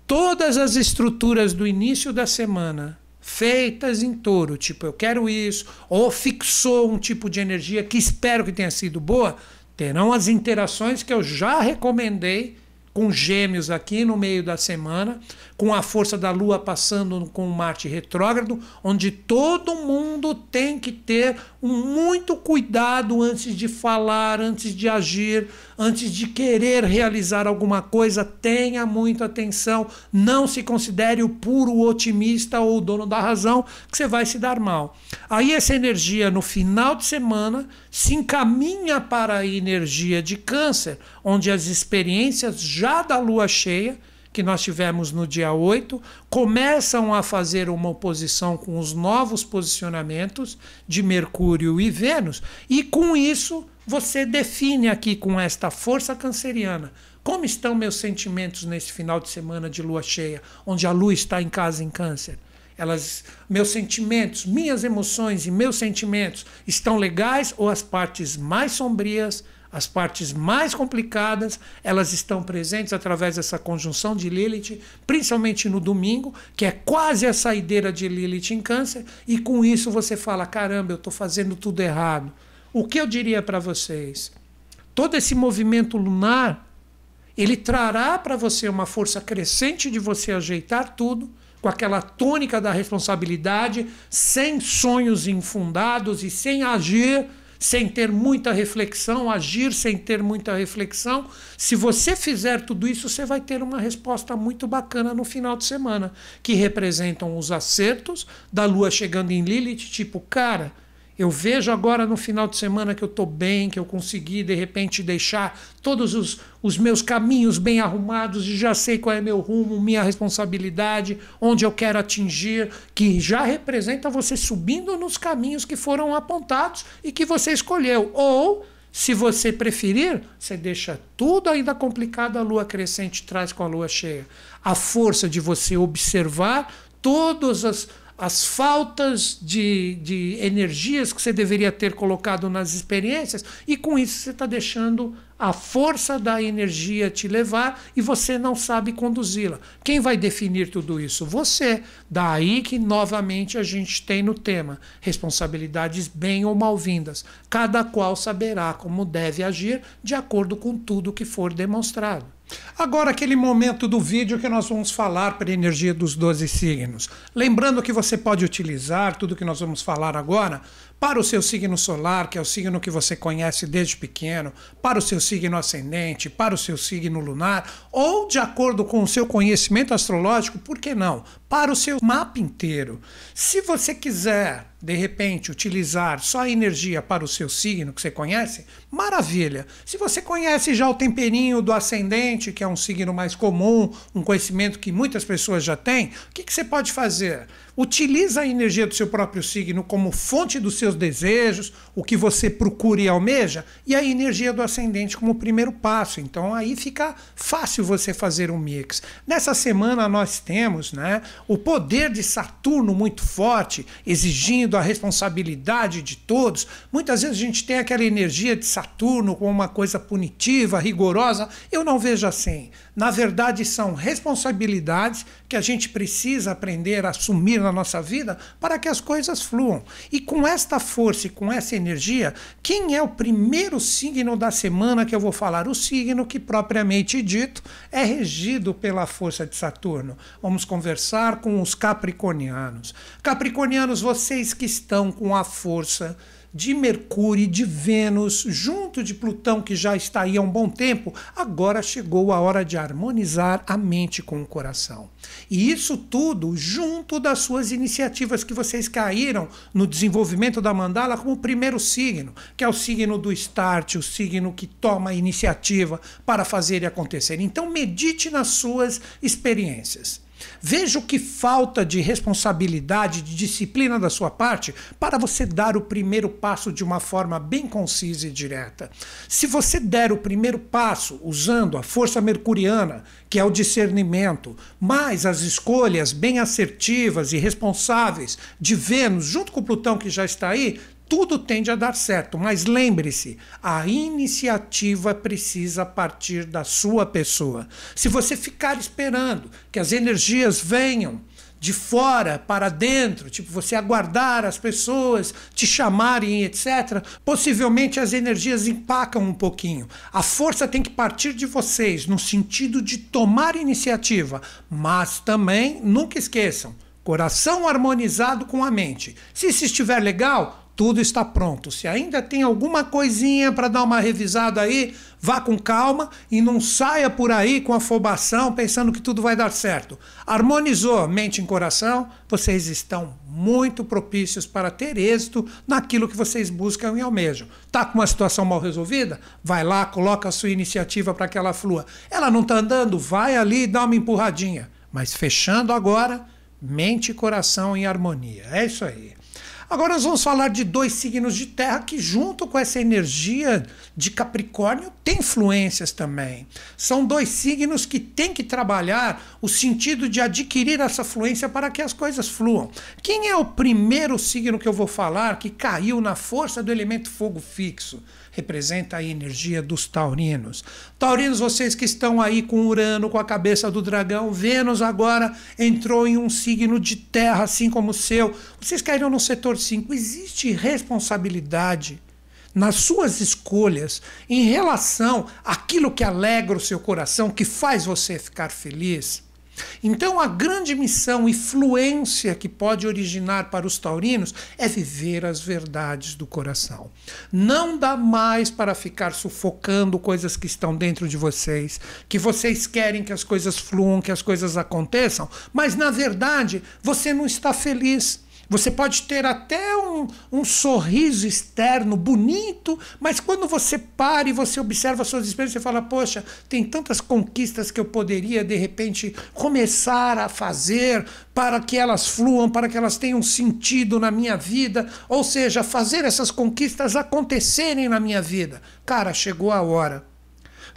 Todas as estruturas do início da semana feitas em touro, tipo eu quero isso, ou fixou um tipo de energia que espero que tenha sido boa, Terão as interações que eu já recomendei com gêmeos aqui no meio da semana, com a força da Lua passando com Marte retrógrado, onde todo mundo tem que ter muito cuidado antes de falar, antes de agir, antes de querer realizar alguma coisa. Tenha muita atenção, não se considere o puro otimista ou o dono da razão, que você vai se dar mal. Aí essa energia no final de semana se encaminha para a energia de Câncer, onde as experiências já da lua cheia que nós tivemos no dia 8, começam a fazer uma oposição com os novos posicionamentos de Mercúrio e Vênus, e com isso você define aqui com esta força canceriana como estão meus sentimentos nesse final de semana de lua cheia, onde a lua está em casa em Câncer. Elas, meus sentimentos, minhas emoções e meus sentimentos estão legais ou as partes mais sombrias as partes mais complicadas, elas estão presentes através dessa conjunção de Lilith, principalmente no domingo, que é quase a saideira de Lilith em câncer, e com isso você fala: caramba, eu estou fazendo tudo errado. O que eu diria para vocês? Todo esse movimento lunar, ele trará para você uma força crescente de você ajeitar tudo, com aquela tônica da responsabilidade, sem sonhos infundados e sem agir sem ter muita reflexão, agir sem ter muita reflexão. Se você fizer tudo isso, você vai ter uma resposta muito bacana no final de semana, que representam os acertos da lua chegando em Lilith, tipo, cara, eu vejo agora no final de semana que eu estou bem, que eu consegui de repente deixar todos os, os meus caminhos bem arrumados e já sei qual é meu rumo, minha responsabilidade, onde eu quero atingir, que já representa você subindo nos caminhos que foram apontados e que você escolheu. Ou, se você preferir, você deixa tudo ainda complicado, a lua crescente traz com a lua cheia. A força de você observar todas as as faltas de, de energias que você deveria ter colocado nas experiências, e com isso você está deixando a força da energia te levar e você não sabe conduzi-la. Quem vai definir tudo isso? Você. Daí que novamente a gente tem no tema responsabilidades bem ou mal-vindas. Cada qual saberá como deve agir de acordo com tudo que for demonstrado. Agora, aquele momento do vídeo que nós vamos falar para a energia dos 12 signos. Lembrando que você pode utilizar tudo que nós vamos falar agora para o seu signo solar, que é o signo que você conhece desde pequeno, para o seu signo ascendente, para o seu signo lunar, ou de acordo com o seu conhecimento astrológico, por que não? Para o seu mapa inteiro. Se você quiser, de repente, utilizar só a energia para o seu signo que você conhece, maravilha. Se você conhece já o temperinho do ascendente, que é um signo mais comum, um conhecimento que muitas pessoas já têm, o que, que você pode fazer? Utiliza a energia do seu próprio signo como fonte dos seus desejos, o que você procura e almeja, e a energia do ascendente como primeiro passo. Então aí fica fácil você fazer um mix. Nessa semana nós temos né, o poder de Saturno muito forte, exigindo a responsabilidade de todos. Muitas vezes a gente tem aquela energia de Saturno como uma coisa punitiva, rigorosa. Eu não vejo assim. Na verdade, são responsabilidades que a gente precisa aprender a assumir na nossa vida para que as coisas fluam. E com esta força e com essa energia, quem é o primeiro signo da semana que eu vou falar? O signo que, propriamente dito, é regido pela força de Saturno. Vamos conversar com os capricornianos. Capricornianos, vocês que estão com a força de Mercúrio e de Vênus, junto de Plutão, que já está aí há um bom tempo, agora chegou a hora de harmonizar a mente com o coração. E isso tudo junto das suas iniciativas que vocês caíram no desenvolvimento da mandala como primeiro signo, que é o signo do start, o signo que toma a iniciativa para fazer e acontecer. Então medite nas suas experiências. Veja o que falta de responsabilidade, de disciplina da sua parte para você dar o primeiro passo de uma forma bem concisa e direta. Se você der o primeiro passo usando a força mercuriana, que é o discernimento, mais as escolhas bem assertivas e responsáveis de Vênus, junto com Plutão que já está aí, tudo tende a dar certo, mas lembre-se, a iniciativa precisa partir da sua pessoa. Se você ficar esperando que as energias venham de fora para dentro, tipo você aguardar as pessoas te chamarem, etc., possivelmente as energias empacam um pouquinho. A força tem que partir de vocês, no sentido de tomar iniciativa, mas também nunca esqueçam. Coração harmonizado com a mente. Se isso estiver legal, tudo está pronto. Se ainda tem alguma coisinha para dar uma revisada aí, vá com calma e não saia por aí com afobação pensando que tudo vai dar certo. Harmonizou mente e coração, vocês estão muito propícios para ter êxito naquilo que vocês buscam e almejam. Tá com uma situação mal resolvida? Vai lá, coloca a sua iniciativa para que ela flua. Ela não está andando? Vai ali e dá uma empurradinha. Mas fechando agora, mente e coração em harmonia. É isso aí. Agora nós vamos falar de dois signos de terra que, junto com essa energia de Capricórnio, tem influências também. São dois signos que têm que trabalhar o sentido de adquirir essa fluência para que as coisas fluam. Quem é o primeiro signo que eu vou falar que caiu na força do elemento fogo fixo? Representa a energia dos taurinos. Taurinos, vocês que estão aí com Urano, com a cabeça do dragão, Vênus agora entrou em um signo de terra, assim como o seu. Vocês caíram no setor 5. Existe responsabilidade nas suas escolhas em relação àquilo que alegra o seu coração, que faz você ficar feliz. Então, a grande missão e fluência que pode originar para os taurinos é viver as verdades do coração. Não dá mais para ficar sufocando coisas que estão dentro de vocês, que vocês querem que as coisas fluam, que as coisas aconteçam, mas na verdade você não está feliz. Você pode ter até um, um sorriso externo bonito, mas quando você para e você observa suas experiências, você fala: Poxa, tem tantas conquistas que eu poderia de repente começar a fazer para que elas fluam, para que elas tenham sentido na minha vida, ou seja, fazer essas conquistas acontecerem na minha vida. Cara, chegou a hora.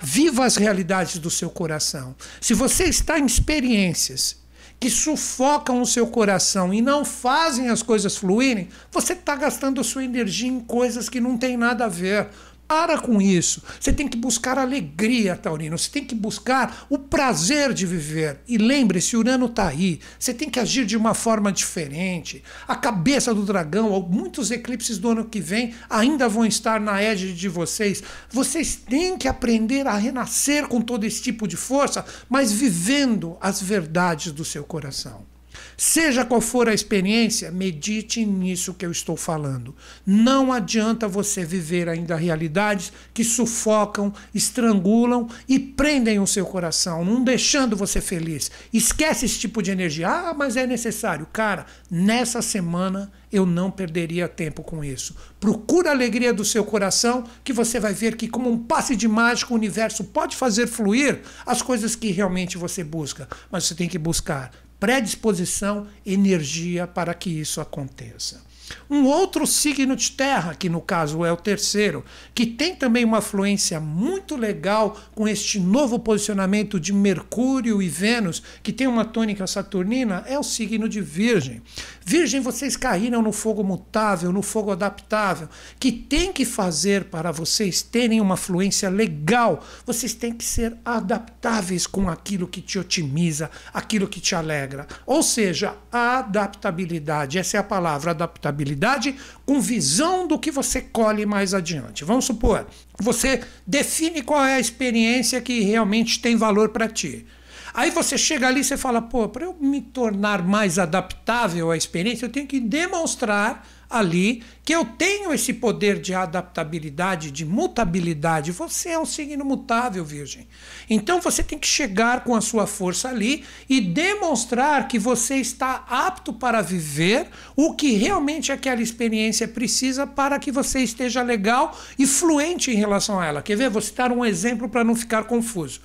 Viva as realidades do seu coração. Se você está em experiências que sufocam o seu coração e não fazem as coisas fluírem, você está gastando a sua energia em coisas que não tem nada a ver. Para com isso. Você tem que buscar alegria, Taurino. Você tem que buscar o prazer de viver. E lembre-se, Urano está aí. Você tem que agir de uma forma diferente. A cabeça do dragão, muitos eclipses do ano que vem ainda vão estar na égide de vocês. Vocês têm que aprender a renascer com todo esse tipo de força, mas vivendo as verdades do seu coração. Seja qual for a experiência, medite nisso que eu estou falando. Não adianta você viver ainda realidades que sufocam, estrangulam e prendem o seu coração, não deixando você feliz. Esquece esse tipo de energia. Ah, mas é necessário. Cara, nessa semana eu não perderia tempo com isso. Procura a alegria do seu coração, que você vai ver que, como um passe de mágica, o universo pode fazer fluir as coisas que realmente você busca. Mas você tem que buscar predisposição, energia para que isso aconteça. Um outro signo de terra, que no caso é o terceiro, que tem também uma fluência muito legal com este novo posicionamento de Mercúrio e Vênus, que tem uma tônica saturnina, é o signo de Virgem. Virgem, vocês caíram no fogo mutável, no fogo adaptável, que tem que fazer para vocês terem uma fluência legal. Vocês têm que ser adaptáveis com aquilo que te otimiza, aquilo que te alegra. Ou seja, adaptabilidade, essa é a palavra, adaptabilidade com visão do que você colhe mais adiante. Vamos supor, você define qual é a experiência que realmente tem valor para ti. Aí você chega ali e você fala, pô, para eu me tornar mais adaptável à experiência, eu tenho que demonstrar ali que eu tenho esse poder de adaptabilidade, de mutabilidade. Você é um signo mutável, Virgem. Então você tem que chegar com a sua força ali e demonstrar que você está apto para viver o que realmente aquela experiência precisa para que você esteja legal e fluente em relação a ela. Quer ver? Vou citar um exemplo para não ficar confuso.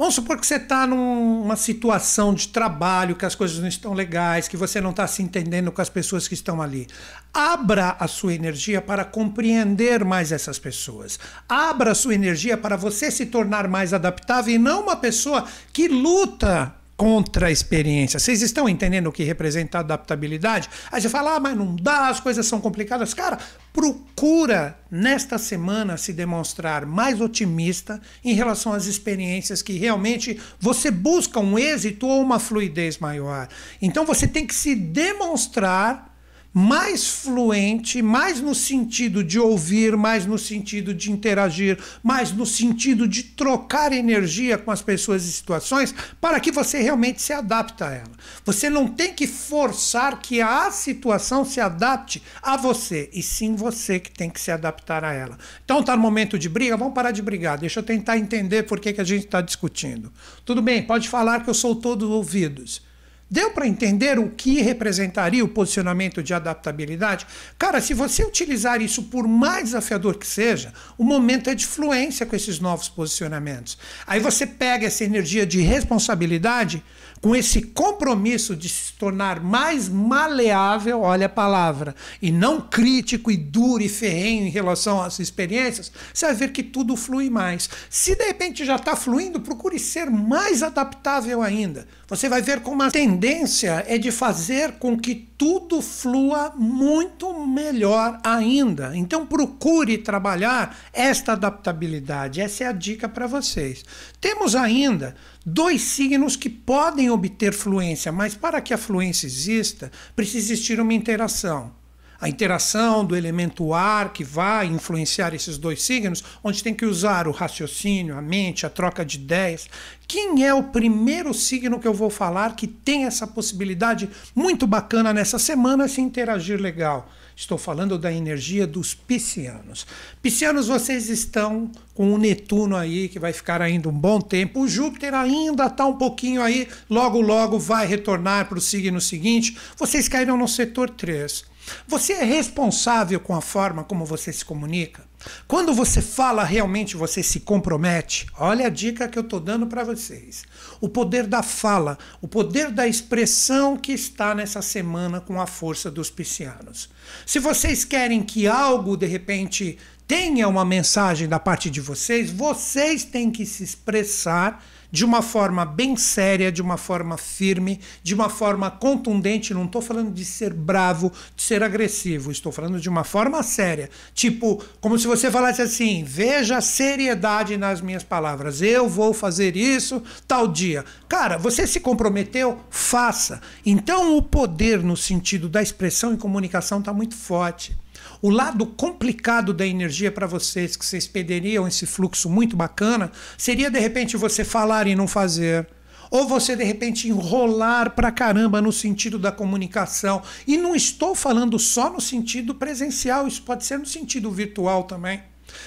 Vamos supor que você está numa situação de trabalho, que as coisas não estão legais, que você não está se entendendo com as pessoas que estão ali. Abra a sua energia para compreender mais essas pessoas. Abra a sua energia para você se tornar mais adaptável e não uma pessoa que luta contra a experiência. Vocês estão entendendo o que representa a adaptabilidade? Aí você fala, ah, mas não dá, as coisas são complicadas. Cara, procura nesta semana se demonstrar mais otimista em relação às experiências que realmente você busca um êxito ou uma fluidez maior. Então você tem que se demonstrar mais fluente, mais no sentido de ouvir, mais no sentido de interagir, mais no sentido de trocar energia com as pessoas e situações, para que você realmente se adapte a ela. Você não tem que forçar que a situação se adapte a você, e sim você que tem que se adaptar a ela. Então tá no momento de briga, vamos parar de brigar. Deixa eu tentar entender por que, que a gente está discutindo. Tudo bem, pode falar que eu sou todo ouvidos. Deu para entender o que representaria o posicionamento de adaptabilidade? Cara, se você utilizar isso por mais desafiador que seja, o momento é de fluência com esses novos posicionamentos. Aí você pega essa energia de responsabilidade com esse compromisso de se tornar mais maleável, olha a palavra, e não crítico e duro e ferrenho em relação às experiências, você vai ver que tudo flui mais. Se de repente já está fluindo, procure ser mais adaptável ainda. Você vai ver como a tendência é de fazer com que tudo flua muito melhor ainda. Então procure trabalhar esta adaptabilidade. Essa é a dica para vocês. Temos ainda dois signos que podem obter fluência, mas para que a fluência exista, precisa existir uma interação. A interação do elemento ar que vai influenciar esses dois signos, onde tem que usar o raciocínio, a mente, a troca de ideias. Quem é o primeiro signo que eu vou falar que tem essa possibilidade muito bacana nessa semana se interagir legal? Estou falando da energia dos piscianos. Piscianos, vocês estão com o Netuno aí, que vai ficar ainda um bom tempo. O Júpiter ainda está um pouquinho aí, logo, logo vai retornar para o signo seguinte. Vocês caíram no setor 3. Você é responsável com a forma como você se comunica? Quando você fala, realmente você se compromete? Olha a dica que eu estou dando para vocês. O poder da fala, o poder da expressão que está nessa semana com a força dos piscianos. Se vocês querem que algo, de repente, tenha uma mensagem da parte de vocês, vocês têm que se expressar de uma forma bem séria, de uma forma firme, de uma forma contundente. Não estou falando de ser bravo, de ser agressivo, estou falando de uma forma séria. Tipo, como se você falasse assim: veja a seriedade nas minhas palavras, eu vou fazer isso tal dia. Cara, você se comprometeu? Faça. Então, o poder no sentido da expressão e comunicação está muito forte. O lado complicado da energia para vocês, que vocês perderiam esse fluxo muito bacana, seria de repente você falar e não fazer. Ou você de repente enrolar pra caramba no sentido da comunicação. E não estou falando só no sentido presencial, isso pode ser no sentido virtual também.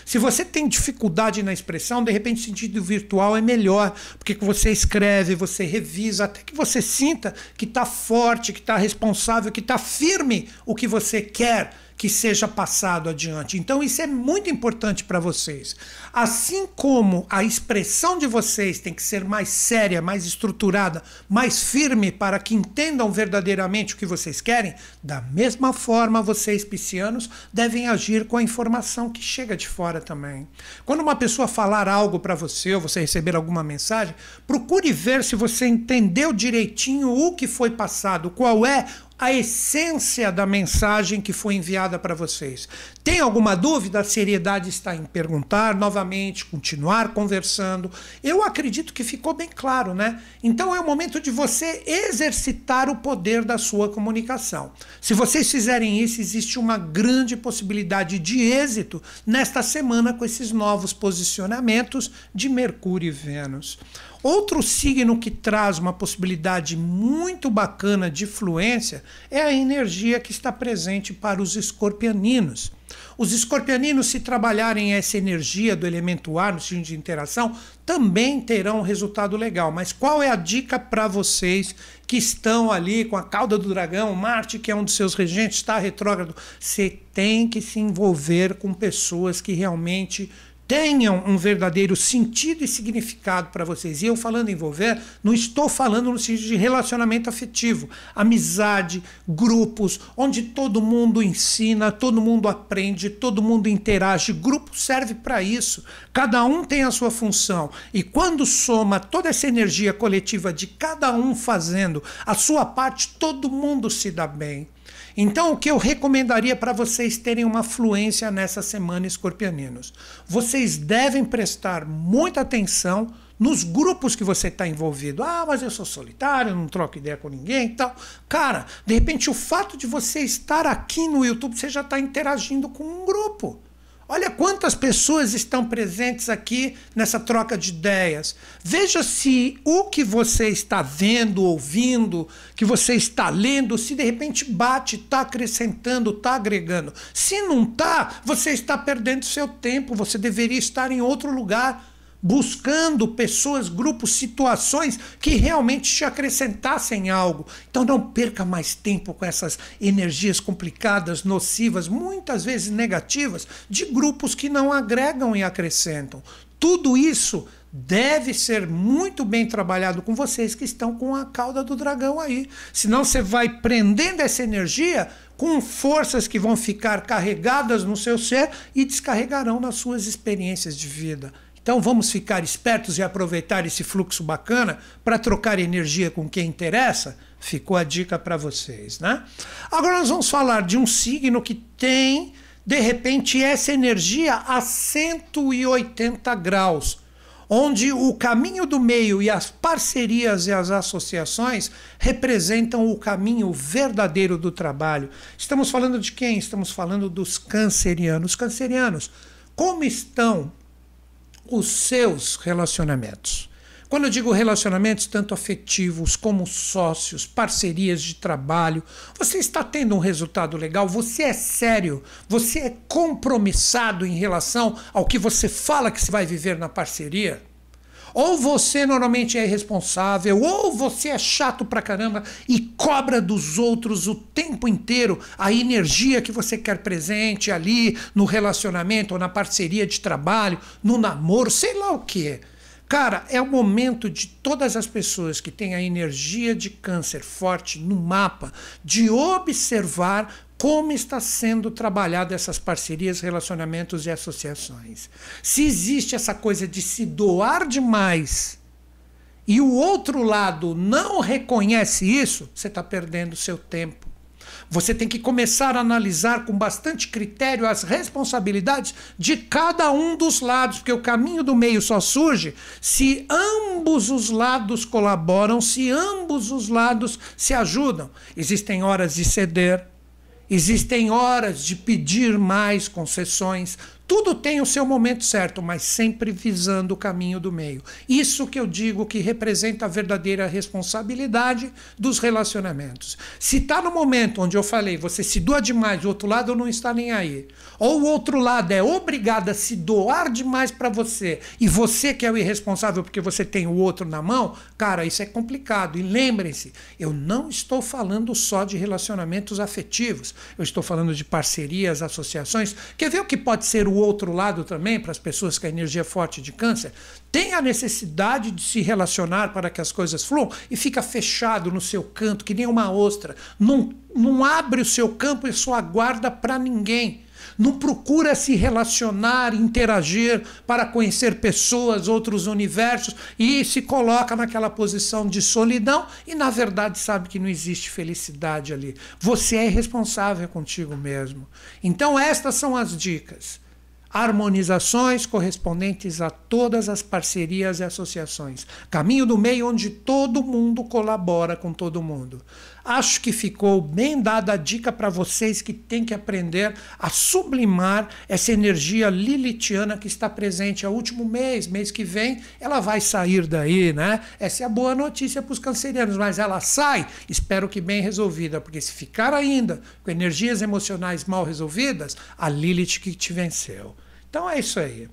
Se você tem dificuldade na expressão, de repente o sentido virtual é melhor, porque você escreve, você revisa, até que você sinta que está forte, que está responsável, que está firme o que você quer que seja passado adiante. Então, isso é muito importante para vocês. Assim como a expressão de vocês tem que ser mais séria, mais estruturada, mais firme para que entendam verdadeiramente o que vocês querem, da mesma forma, vocês, piscianos, devem agir com a informação que chega de fora também. Quando uma pessoa falar algo para você ou você receber alguma mensagem, procure ver se você entendeu direitinho o que foi passado, qual é a essência da mensagem que foi enviada para vocês. Tem alguma dúvida? A seriedade está em perguntar novamente, continuar conversando. Eu acredito que ficou bem claro, né? Então é o momento de você exercitar o poder da sua comunicação. Se vocês fizerem isso, existe uma grande possibilidade de êxito nesta semana com esses novos posicionamentos de Mercúrio e Vênus. Outro signo que traz uma possibilidade muito bacana de fluência é a energia que está presente para os escorpianinos. Os escorpianinos, se trabalharem essa energia do elemento ar no signo de interação, também terão um resultado legal. Mas qual é a dica para vocês que estão ali com a cauda do dragão, Marte, que é um dos seus regentes, está retrógrado? Você tem que se envolver com pessoas que realmente tenham um verdadeiro sentido e significado para vocês. E eu falando envolver, não estou falando no sentido de relacionamento afetivo, amizade, grupos, onde todo mundo ensina, todo mundo aprende, todo mundo interage. Grupo serve para isso. Cada um tem a sua função. E quando soma toda essa energia coletiva de cada um fazendo a sua parte, todo mundo se dá bem. Então, o que eu recomendaria para vocês terem uma fluência nessa semana, escorpianinos? Vocês devem prestar muita atenção nos grupos que você está envolvido. Ah, mas eu sou solitário, não troco ideia com ninguém e tal. Cara, de repente, o fato de você estar aqui no YouTube, você já está interagindo com um grupo. Olha quantas pessoas estão presentes aqui nessa troca de ideias. Veja se o que você está vendo, ouvindo, que você está lendo, se de repente bate, está acrescentando, está agregando. Se não está, você está perdendo seu tempo. Você deveria estar em outro lugar buscando pessoas, grupos, situações que realmente te acrescentassem algo. Então não perca mais tempo com essas energias complicadas, nocivas, muitas vezes negativas, de grupos que não agregam e acrescentam. Tudo isso deve ser muito bem trabalhado com vocês que estão com a cauda do dragão aí. Senão você vai prendendo essa energia com forças que vão ficar carregadas no seu ser e descarregarão nas suas experiências de vida. Então vamos ficar espertos e aproveitar esse fluxo bacana para trocar energia com quem interessa? Ficou a dica para vocês, né? Agora nós vamos falar de um signo que tem, de repente, essa energia a 180 graus, onde o caminho do meio e as parcerias e as associações representam o caminho verdadeiro do trabalho. Estamos falando de quem? Estamos falando dos cancerianos. Cancerianos, como estão os seus relacionamentos. Quando eu digo relacionamentos, tanto afetivos como sócios, parcerias de trabalho, você está tendo um resultado legal? Você é sério? Você é compromissado em relação ao que você fala que se vai viver na parceria? Ou você normalmente é irresponsável, ou você é chato pra caramba e cobra dos outros o tempo inteiro a energia que você quer presente ali no relacionamento ou na parceria de trabalho, no namoro, sei lá o que. Cara, é o momento de todas as pessoas que têm a energia de câncer forte no mapa de observar como está sendo trabalhado essas parcerias, relacionamentos e associações. Se existe essa coisa de se doar demais e o outro lado não reconhece isso, você está perdendo seu tempo. Você tem que começar a analisar com bastante critério as responsabilidades de cada um dos lados, porque o caminho do meio só surge se ambos os lados colaboram, se ambos os lados se ajudam. Existem horas de ceder, Existem horas de pedir mais concessões, tudo tem o seu momento certo, mas sempre visando o caminho do meio. Isso que eu digo que representa a verdadeira responsabilidade dos relacionamentos. Se está no momento onde eu falei, você se doa demais, o outro lado não está nem aí, ou o outro lado é obrigado a se doar demais para você, e você que é o irresponsável porque você tem o outro na mão, cara, isso é complicado. E lembrem-se, eu não estou falando só de relacionamentos afetivos, eu estou falando de parcerias, associações. Quer ver o que pode ser o outro lado também, para as pessoas com a energia é forte de câncer, tem a necessidade de se relacionar para que as coisas fluam e fica fechado no seu canto, que nem uma ostra. Não, não abre o seu campo e sua guarda para ninguém não procura se relacionar, interagir para conhecer pessoas, outros universos e se coloca naquela posição de solidão e na verdade sabe que não existe felicidade ali. Você é responsável contigo mesmo. Então estas são as dicas harmonizações correspondentes a todas as parcerias e associações. Caminho do meio onde todo mundo colabora com todo mundo. Acho que ficou bem dada a dica para vocês que têm que aprender a sublimar essa energia lilitiana que está presente há último mês, mês que vem, ela vai sair daí, né? Essa é a boa notícia para os cancerianos, mas ela sai, espero que bem resolvida, porque se ficar ainda com energias emocionais mal resolvidas, a Lilith que te venceu. Então é isso aí.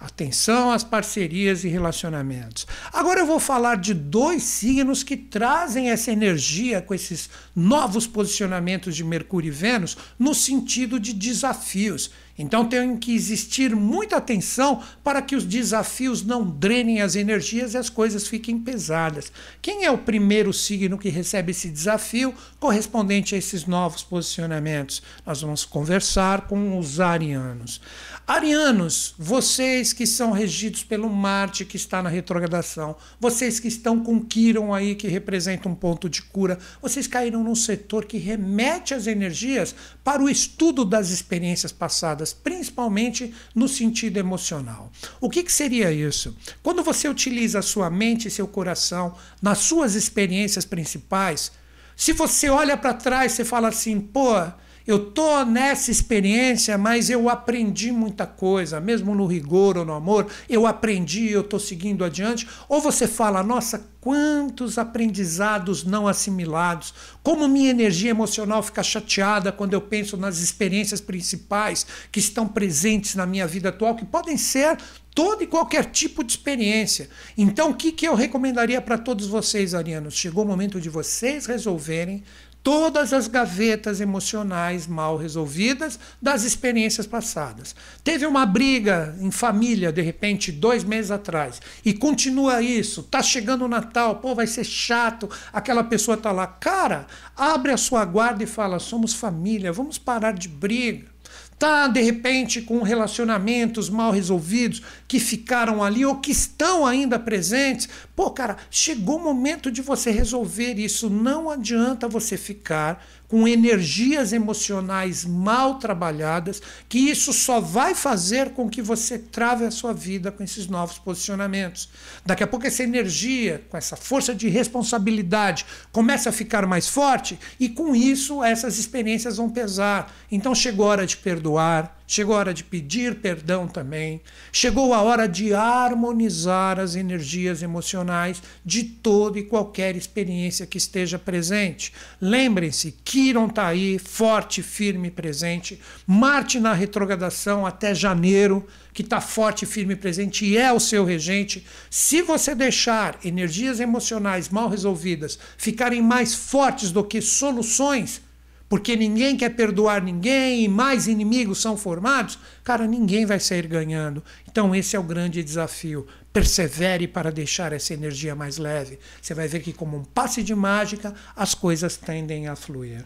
Atenção às parcerias e relacionamentos. Agora eu vou falar de dois signos que trazem essa energia com esses novos posicionamentos de Mercúrio e Vênus no sentido de desafios. Então tem que existir muita atenção para que os desafios não drenem as energias e as coisas fiquem pesadas. Quem é o primeiro signo que recebe esse desafio correspondente a esses novos posicionamentos? Nós vamos conversar com os arianos. Arianos, vocês que são regidos pelo Marte que está na retrogradação, vocês que estão com Quiron aí que representa um ponto de cura, vocês caíram num setor que remete as energias para o estudo das experiências passadas, principalmente no sentido emocional. O que, que seria isso? Quando você utiliza a sua mente e seu coração nas suas experiências principais, se você olha para trás, você fala assim, pô, eu tô nessa experiência, mas eu aprendi muita coisa, mesmo no rigor ou no amor, eu aprendi, eu estou seguindo adiante. Ou você fala, nossa, quantos aprendizados não assimilados, como minha energia emocional fica chateada quando eu penso nas experiências principais que estão presentes na minha vida atual, que podem ser todo e qualquer tipo de experiência. Então, o que, que eu recomendaria para todos vocês, arianos? Chegou o momento de vocês resolverem todas as gavetas emocionais mal resolvidas das experiências passadas. Teve uma briga em família, de repente, dois meses atrás, e continua isso. Tá chegando o Natal, pô, vai ser chato, aquela pessoa tá lá. Cara, abre a sua guarda e fala: somos família, vamos parar de briga está de repente com relacionamentos mal resolvidos que ficaram ali ou que estão ainda presentes. Pô, cara, chegou o momento de você resolver isso. Não adianta você ficar com energias emocionais mal trabalhadas, que isso só vai fazer com que você trave a sua vida com esses novos posicionamentos. Daqui a pouco essa energia, com essa força de responsabilidade, começa a ficar mais forte e com isso essas experiências vão pesar. Então chegou a hora de perdoar, Chegou a hora de pedir perdão também. Chegou a hora de harmonizar as energias emocionais de toda e qualquer experiência que esteja presente. Lembrem-se, Quiron está aí, forte, firme, presente. Marte na retrogradação até janeiro, que está forte, firme, presente e é o seu regente. Se você deixar energias emocionais mal resolvidas ficarem mais fortes do que soluções, porque ninguém quer perdoar ninguém e mais inimigos são formados, cara, ninguém vai sair ganhando. Então, esse é o grande desafio. Persevere para deixar essa energia mais leve. Você vai ver que, como um passe de mágica, as coisas tendem a fluir.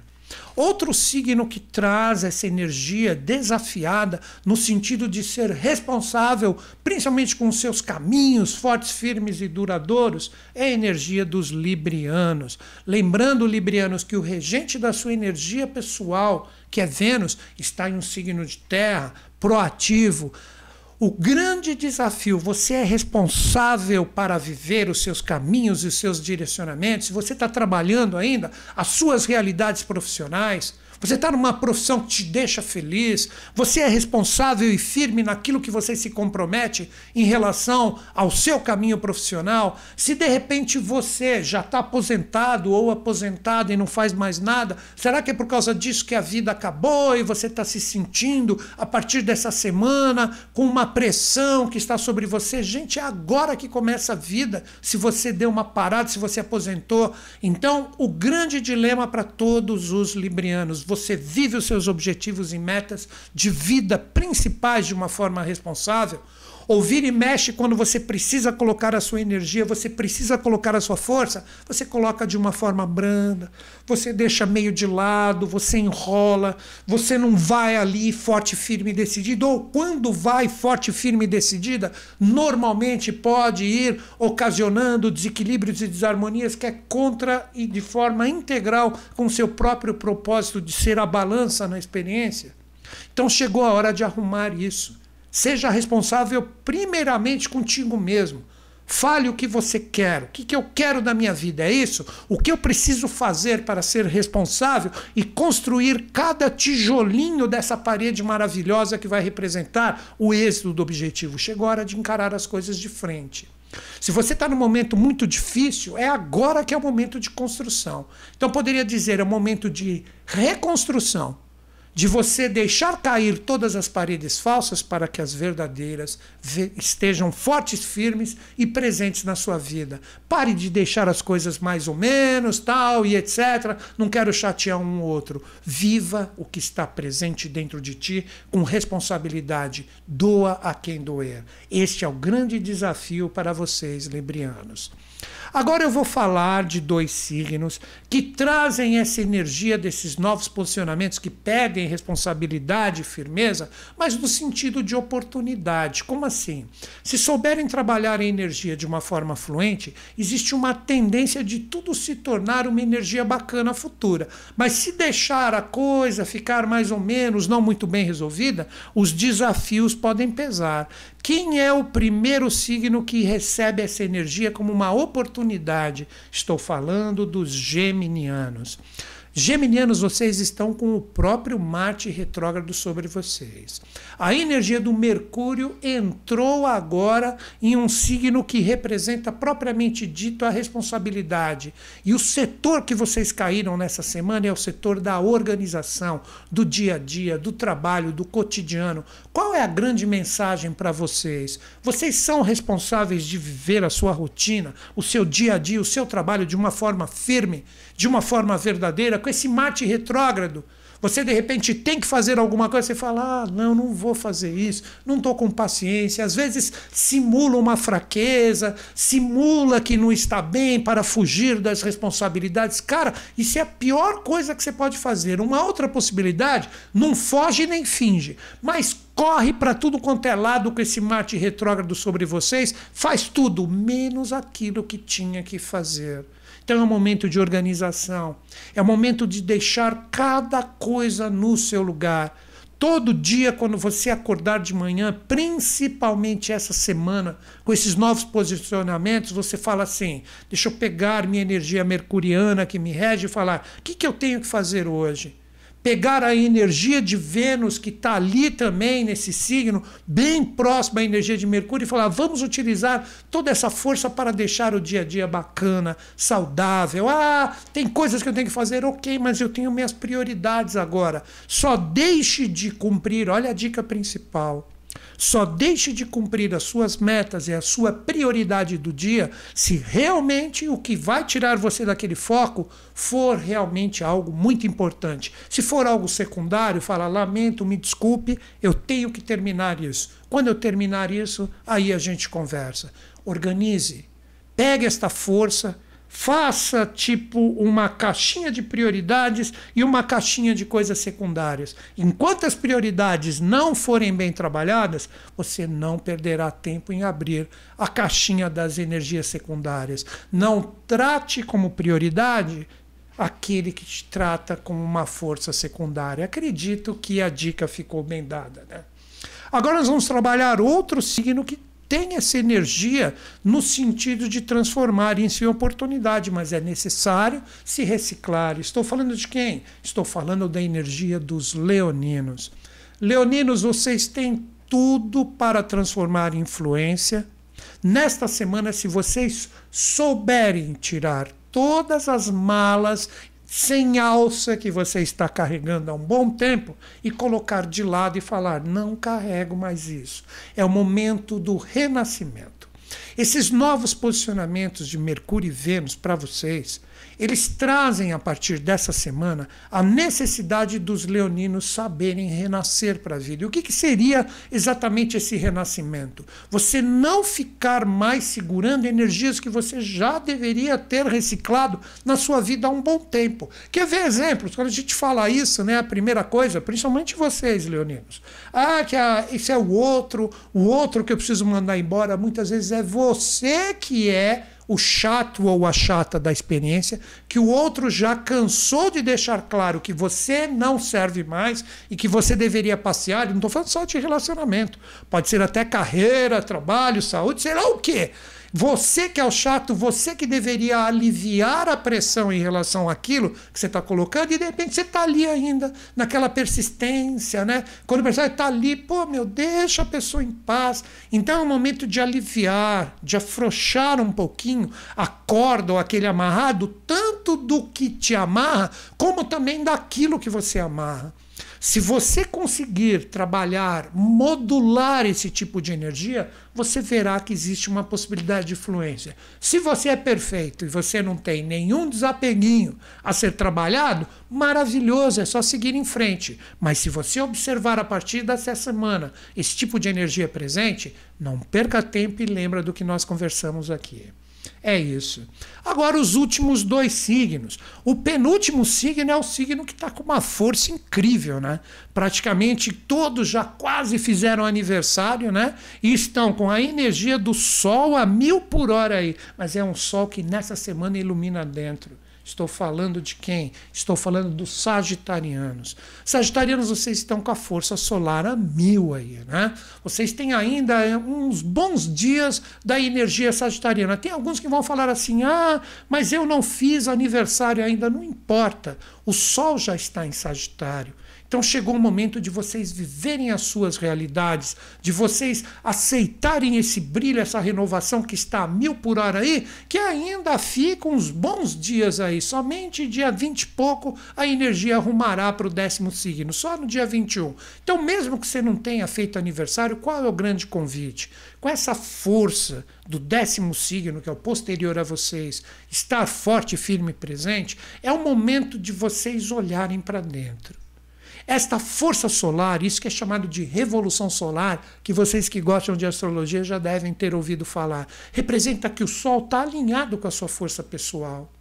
Outro signo que traz essa energia desafiada no sentido de ser responsável, principalmente com seus caminhos fortes, firmes e duradouros, é a energia dos librianos. Lembrando, librianos, que o regente da sua energia pessoal, que é Vênus, está em um signo de terra, proativo, o grande desafio, você é responsável para viver os seus caminhos e os seus direcionamentos, você está trabalhando ainda? As suas realidades profissionais, você está numa profissão que te deixa feliz, você é responsável e firme naquilo que você se compromete em relação ao seu caminho profissional. Se de repente você já está aposentado ou aposentado e não faz mais nada, será que é por causa disso que a vida acabou e você está se sentindo a partir dessa semana com uma pressão que está sobre você? Gente, é agora que começa a vida. Se você deu uma parada, se você aposentou. Então, o grande dilema para todos os librianos você vive os seus objetivos e metas de vida principais de uma forma responsável, Ouvir e mexe quando você precisa colocar a sua energia, você precisa colocar a sua força, você coloca de uma forma branda, você deixa meio de lado, você enrola, você não vai ali forte, firme e decidido, ou quando vai forte, firme e decidida, normalmente pode ir ocasionando desequilíbrios e desarmonias que é contra e de forma integral com seu próprio propósito de ser a balança na experiência. Então chegou a hora de arrumar isso. Seja responsável primeiramente contigo mesmo. Fale o que você quer, o que, que eu quero da minha vida, é isso? O que eu preciso fazer para ser responsável e construir cada tijolinho dessa parede maravilhosa que vai representar o êxito do objetivo. Chegou a hora de encarar as coisas de frente. Se você está num momento muito difícil, é agora que é o momento de construção. Então, poderia dizer, é o momento de reconstrução de você deixar cair todas as paredes falsas para que as verdadeiras estejam fortes, firmes e presentes na sua vida. Pare de deixar as coisas mais ou menos, tal e etc. Não quero chatear um ou outro. Viva o que está presente dentro de ti com responsabilidade. Doa a quem doer. Este é o grande desafio para vocês, librianos. Agora eu vou falar de dois signos que trazem essa energia desses novos posicionamentos que pedem responsabilidade e firmeza, mas no sentido de oportunidade. Como assim? Se souberem trabalhar a energia de uma forma fluente, existe uma tendência de tudo se tornar uma energia bacana futura. Mas se deixar a coisa ficar mais ou menos não muito bem resolvida, os desafios podem pesar. Quem é o primeiro signo que recebe essa energia como uma oportunidade? Estou falando dos geminianos. Geminianos, vocês estão com o próprio Marte retrógrado sobre vocês. A energia do Mercúrio entrou agora em um signo que representa propriamente dito a responsabilidade. E o setor que vocês caíram nessa semana é o setor da organização, do dia a dia, do trabalho, do cotidiano. Qual é a grande mensagem para vocês? Vocês são responsáveis de viver a sua rotina, o seu dia a dia, o seu trabalho de uma forma firme, de uma forma verdadeira com esse Marte retrógrado. Você de repente tem que fazer alguma coisa, você fala: ah, não, não vou fazer isso, não estou com paciência. Às vezes simula uma fraqueza, simula que não está bem para fugir das responsabilidades. Cara, isso é a pior coisa que você pode fazer. Uma outra possibilidade, não foge nem finge, mas corre para tudo quanto é lado com esse Marte retrógrado sobre vocês, faz tudo, menos aquilo que tinha que fazer. Então é um momento de organização, é um momento de deixar cada coisa no seu lugar. Todo dia, quando você acordar de manhã, principalmente essa semana, com esses novos posicionamentos, você fala assim: deixa eu pegar minha energia mercuriana que me rege e falar: o que, que eu tenho que fazer hoje? Pegar a energia de Vênus, que está ali também nesse signo, bem próximo à energia de Mercúrio, e falar: vamos utilizar toda essa força para deixar o dia a dia bacana, saudável. Ah, tem coisas que eu tenho que fazer, ok, mas eu tenho minhas prioridades agora. Só deixe de cumprir, olha a dica principal só deixe de cumprir as suas metas e a sua prioridade do dia se realmente o que vai tirar você daquele foco for realmente algo muito importante. Se for algo secundário, fala: lamento, me desculpe, eu tenho que terminar isso. Quando eu terminar isso, aí a gente conversa. Organize, pegue esta força Faça tipo uma caixinha de prioridades e uma caixinha de coisas secundárias. Enquanto as prioridades não forem bem trabalhadas, você não perderá tempo em abrir a caixinha das energias secundárias. Não trate como prioridade aquele que te trata como uma força secundária. Acredito que a dica ficou bem dada. Né? Agora nós vamos trabalhar outro signo que tem essa energia no sentido de transformar isso em oportunidade, mas é necessário se reciclar. Estou falando de quem? Estou falando da energia dos leoninos. Leoninos, vocês têm tudo para transformar em influência. Nesta semana, se vocês souberem tirar todas as malas sem alça que você está carregando há um bom tempo e colocar de lado e falar: não carrego mais isso. É o momento do renascimento. Esses novos posicionamentos de Mercúrio e Vênus para vocês eles trazem a partir dessa semana a necessidade dos leoninos saberem renascer para a vida. E o que, que seria exatamente esse renascimento? Você não ficar mais segurando energias que você já deveria ter reciclado na sua vida há um bom tempo. Quer ver exemplos? Quando a gente fala isso, né, a primeira coisa, principalmente vocês, leoninos, ah, que a, esse é o outro, o outro que eu preciso mandar embora, muitas vezes é você que é o chato ou a chata da experiência, que o outro já cansou de deixar claro que você não serve mais e que você deveria passear. Não estou falando só de relacionamento, pode ser até carreira, trabalho, saúde, sei lá o quê. Você que é o chato, você que deveria aliviar a pressão em relação àquilo que você está colocando, e de repente você está ali ainda, naquela persistência, né? Quando o personagem está ali, pô, meu, deixa a pessoa em paz. Então é um momento de aliviar, de afrouxar um pouquinho a corda ou aquele amarrado, tanto do que te amarra, como também daquilo que você amarra. Se você conseguir trabalhar, modular esse tipo de energia, você verá que existe uma possibilidade de fluência. Se você é perfeito e você não tem nenhum desapeguinho a ser trabalhado, maravilhoso, é só seguir em frente. Mas se você observar a partir dessa semana esse tipo de energia presente, não perca tempo e lembra do que nós conversamos aqui. É isso. Agora, os últimos dois signos. O penúltimo signo é o signo que está com uma força incrível, né? Praticamente todos já quase fizeram aniversário, né? E estão com a energia do Sol a mil por hora aí. Mas é um Sol que nessa semana ilumina dentro. Estou falando de quem? Estou falando dos sagitarianos. Sagitarianos, vocês estão com a força solar a mil aí, né? Vocês têm ainda eh, uns bons dias da energia sagitariana. Tem alguns que vão falar assim: ah, mas eu não fiz aniversário ainda. Não importa. O Sol já está em Sagitário. Então chegou o momento de vocês viverem as suas realidades, de vocês aceitarem esse brilho, essa renovação que está a mil por hora aí, que ainda fica uns bons dias aí. Somente dia 20 e pouco a energia arrumará para o décimo signo, só no dia 21. Então, mesmo que você não tenha feito aniversário, qual é o grande convite? Com essa força do décimo signo, que é o posterior a vocês, estar forte, firme e presente, é o momento de vocês olharem para dentro esta força solar, isso que é chamado de revolução solar, que vocês que gostam de astrologia já devem ter ouvido falar, representa que o Sol está alinhado com a sua força pessoal.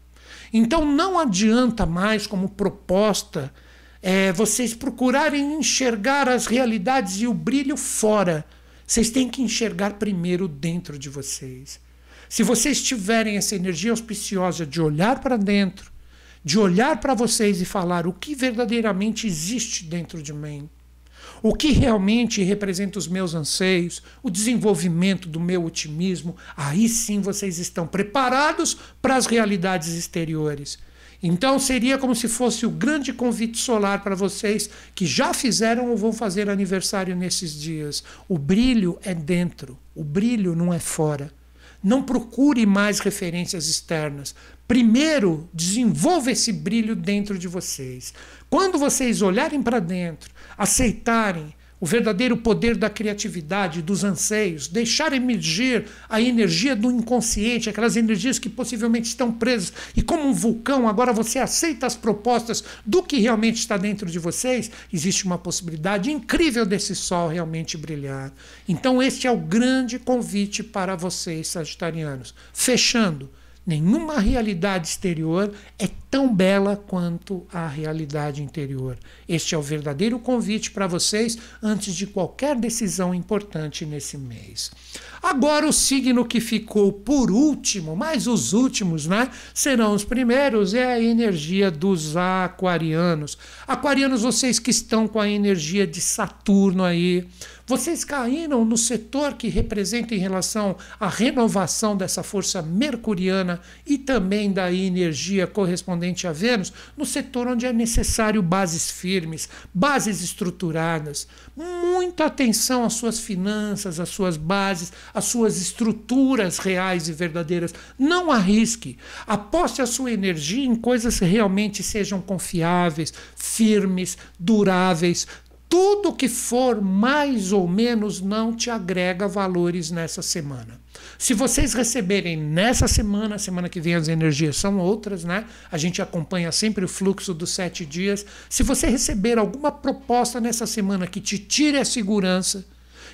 Então não adianta mais, como proposta, é, vocês procurarem enxergar as realidades e o brilho fora. Vocês têm que enxergar primeiro dentro de vocês. Se vocês tiverem essa energia auspiciosa de olhar para dentro, de olhar para vocês e falar o que verdadeiramente existe dentro de mim, o que realmente representa os meus anseios, o desenvolvimento do meu otimismo, aí sim vocês estão preparados para as realidades exteriores. Então seria como se fosse o grande convite solar para vocês que já fizeram ou vão fazer aniversário nesses dias. O brilho é dentro, o brilho não é fora. Não procure mais referências externas. Primeiro, desenvolva esse brilho dentro de vocês. Quando vocês olharem para dentro, aceitarem o verdadeiro poder da criatividade, dos anseios, deixar emergir a energia do inconsciente, aquelas energias que possivelmente estão presas, e como um vulcão, agora você aceita as propostas do que realmente está dentro de vocês, existe uma possibilidade incrível desse sol realmente brilhar. Então, este é o grande convite para vocês, sagitarianos. Fechando. Nenhuma realidade exterior é tão bela quanto a realidade interior. Este é o verdadeiro convite para vocês antes de qualquer decisão importante nesse mês. Agora, o signo que ficou por último, mas os últimos, né? Serão os primeiros, é a energia dos aquarianos. Aquarianos, vocês que estão com a energia de Saturno aí vocês caíram no setor que representa em relação à renovação dessa força mercuriana e também da energia correspondente a Vênus, no setor onde é necessário bases firmes, bases estruturadas. Muita atenção às suas finanças, às suas bases, às suas estruturas reais e verdadeiras. Não arrisque. Aposte a sua energia em coisas que realmente sejam confiáveis, firmes, duráveis, tudo que for mais ou menos não te agrega valores nessa semana. Se vocês receberem nessa semana, semana que vem as energias são outras, né? A gente acompanha sempre o fluxo dos sete dias. Se você receber alguma proposta nessa semana que te tire a segurança,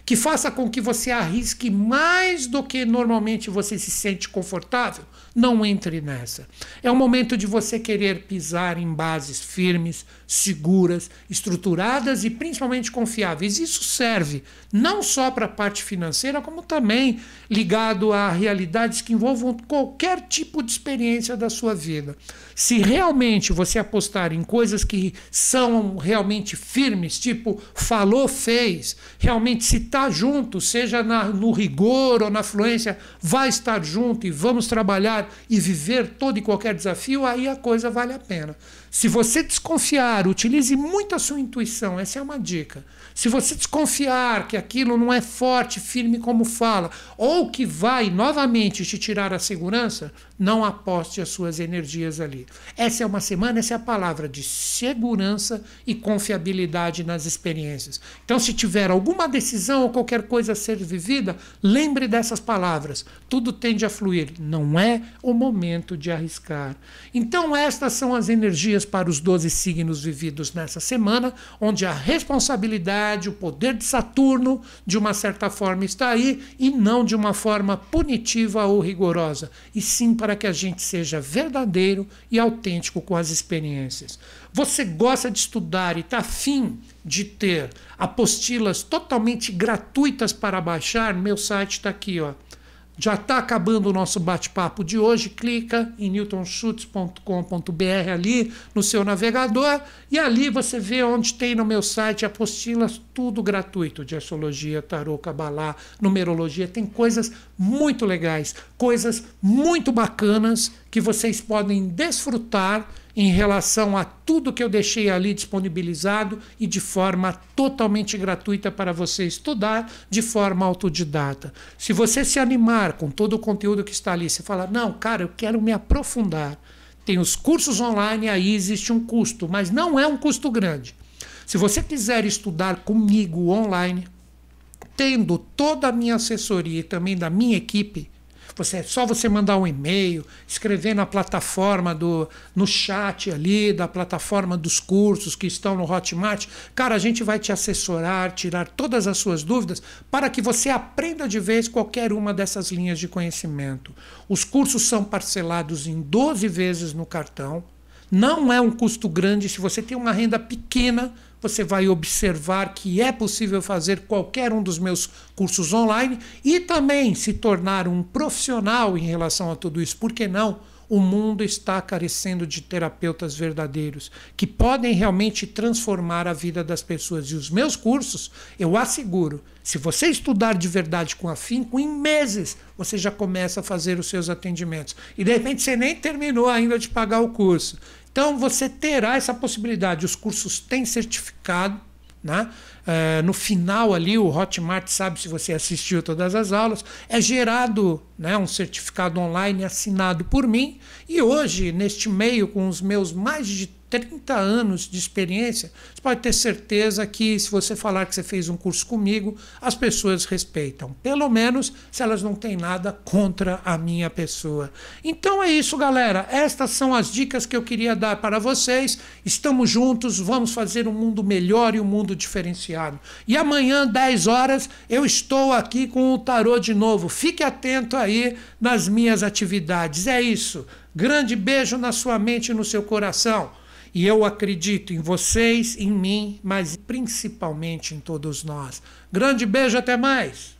que faça com que você arrisque mais do que normalmente você se sente confortável, não entre nessa. É o momento de você querer pisar em bases firmes, seguras, estruturadas e principalmente confiáveis. Isso serve não só para a parte financeira, como também ligado a realidades que envolvam qualquer tipo de experiência da sua vida. Se realmente você apostar em coisas que são realmente firmes, tipo falou, fez, realmente se está junto, seja na, no rigor ou na fluência, vai estar junto e vamos trabalhar e viver todo e qualquer desafio, aí a coisa vale a pena. Se você desconfiar, utilize muito a sua intuição, essa é uma dica. Se você desconfiar que aquilo não é forte, firme como fala, ou que vai novamente te tirar a segurança, não aposte as suas energias ali. Essa é uma semana, essa é a palavra de segurança e confiabilidade nas experiências. Então, se tiver alguma decisão ou qualquer coisa a ser vivida, lembre dessas palavras. Tudo tende a fluir. Não é o momento de arriscar. Então, estas são as energias para os 12 signos vividos nessa semana, onde a responsabilidade, o poder de Saturno, de uma certa forma, está aí e não de uma forma punitiva ou rigorosa, e sim para que a gente seja verdadeiro e autêntico com as experiências. Você gosta de estudar e está afim de ter apostilas totalmente gratuitas para baixar? Meu site está aqui, ó já está acabando o nosso bate-papo de hoje. Clica em newtonschutz.com.br ali no seu navegador e ali você vê onde tem no meu site apostilas, tudo gratuito de astrologia, tarô, cabalá, numerologia. Tem coisas muito legais, coisas muito bacanas que vocês podem desfrutar em relação a tudo que eu deixei ali disponibilizado e de forma totalmente gratuita para você estudar de forma autodidata. Se você se animar com todo o conteúdo que está ali, você fala: "Não, cara, eu quero me aprofundar". Tem os cursos online, aí existe um custo, mas não é um custo grande. Se você quiser estudar comigo online, tendo toda a minha assessoria e também da minha equipe, você, é só você mandar um e-mail, escrever na plataforma do no chat ali da plataforma dos cursos que estão no Hotmart. Cara, a gente vai te assessorar, tirar todas as suas dúvidas para que você aprenda de vez qualquer uma dessas linhas de conhecimento. Os cursos são parcelados em 12 vezes no cartão. Não é um custo grande se você tem uma renda pequena você vai observar que é possível fazer qualquer um dos meus cursos online e também se tornar um profissional em relação a tudo isso. Por que não? O mundo está carecendo de terapeutas verdadeiros que podem realmente transformar a vida das pessoas. E os meus cursos, eu asseguro, se você estudar de verdade com afinco, em meses você já começa a fazer os seus atendimentos. E de repente você nem terminou ainda de pagar o curso. Então você terá essa possibilidade. Os cursos têm certificado. Né? É, no final ali, o Hotmart sabe se você assistiu todas as aulas. É gerado né, um certificado online assinado por mim. E hoje, neste meio, com os meus mais de 30 anos de experiência, você pode ter certeza que se você falar que você fez um curso comigo, as pessoas respeitam. Pelo menos se elas não têm nada contra a minha pessoa. Então é isso, galera. Estas são as dicas que eu queria dar para vocês. Estamos juntos, vamos fazer um mundo melhor e um mundo diferenciado. E amanhã, 10 horas, eu estou aqui com o tarô de novo. Fique atento aí nas minhas atividades. É isso. Grande beijo na sua mente e no seu coração. E eu acredito em vocês, em mim, mas principalmente em todos nós. Grande beijo, até mais!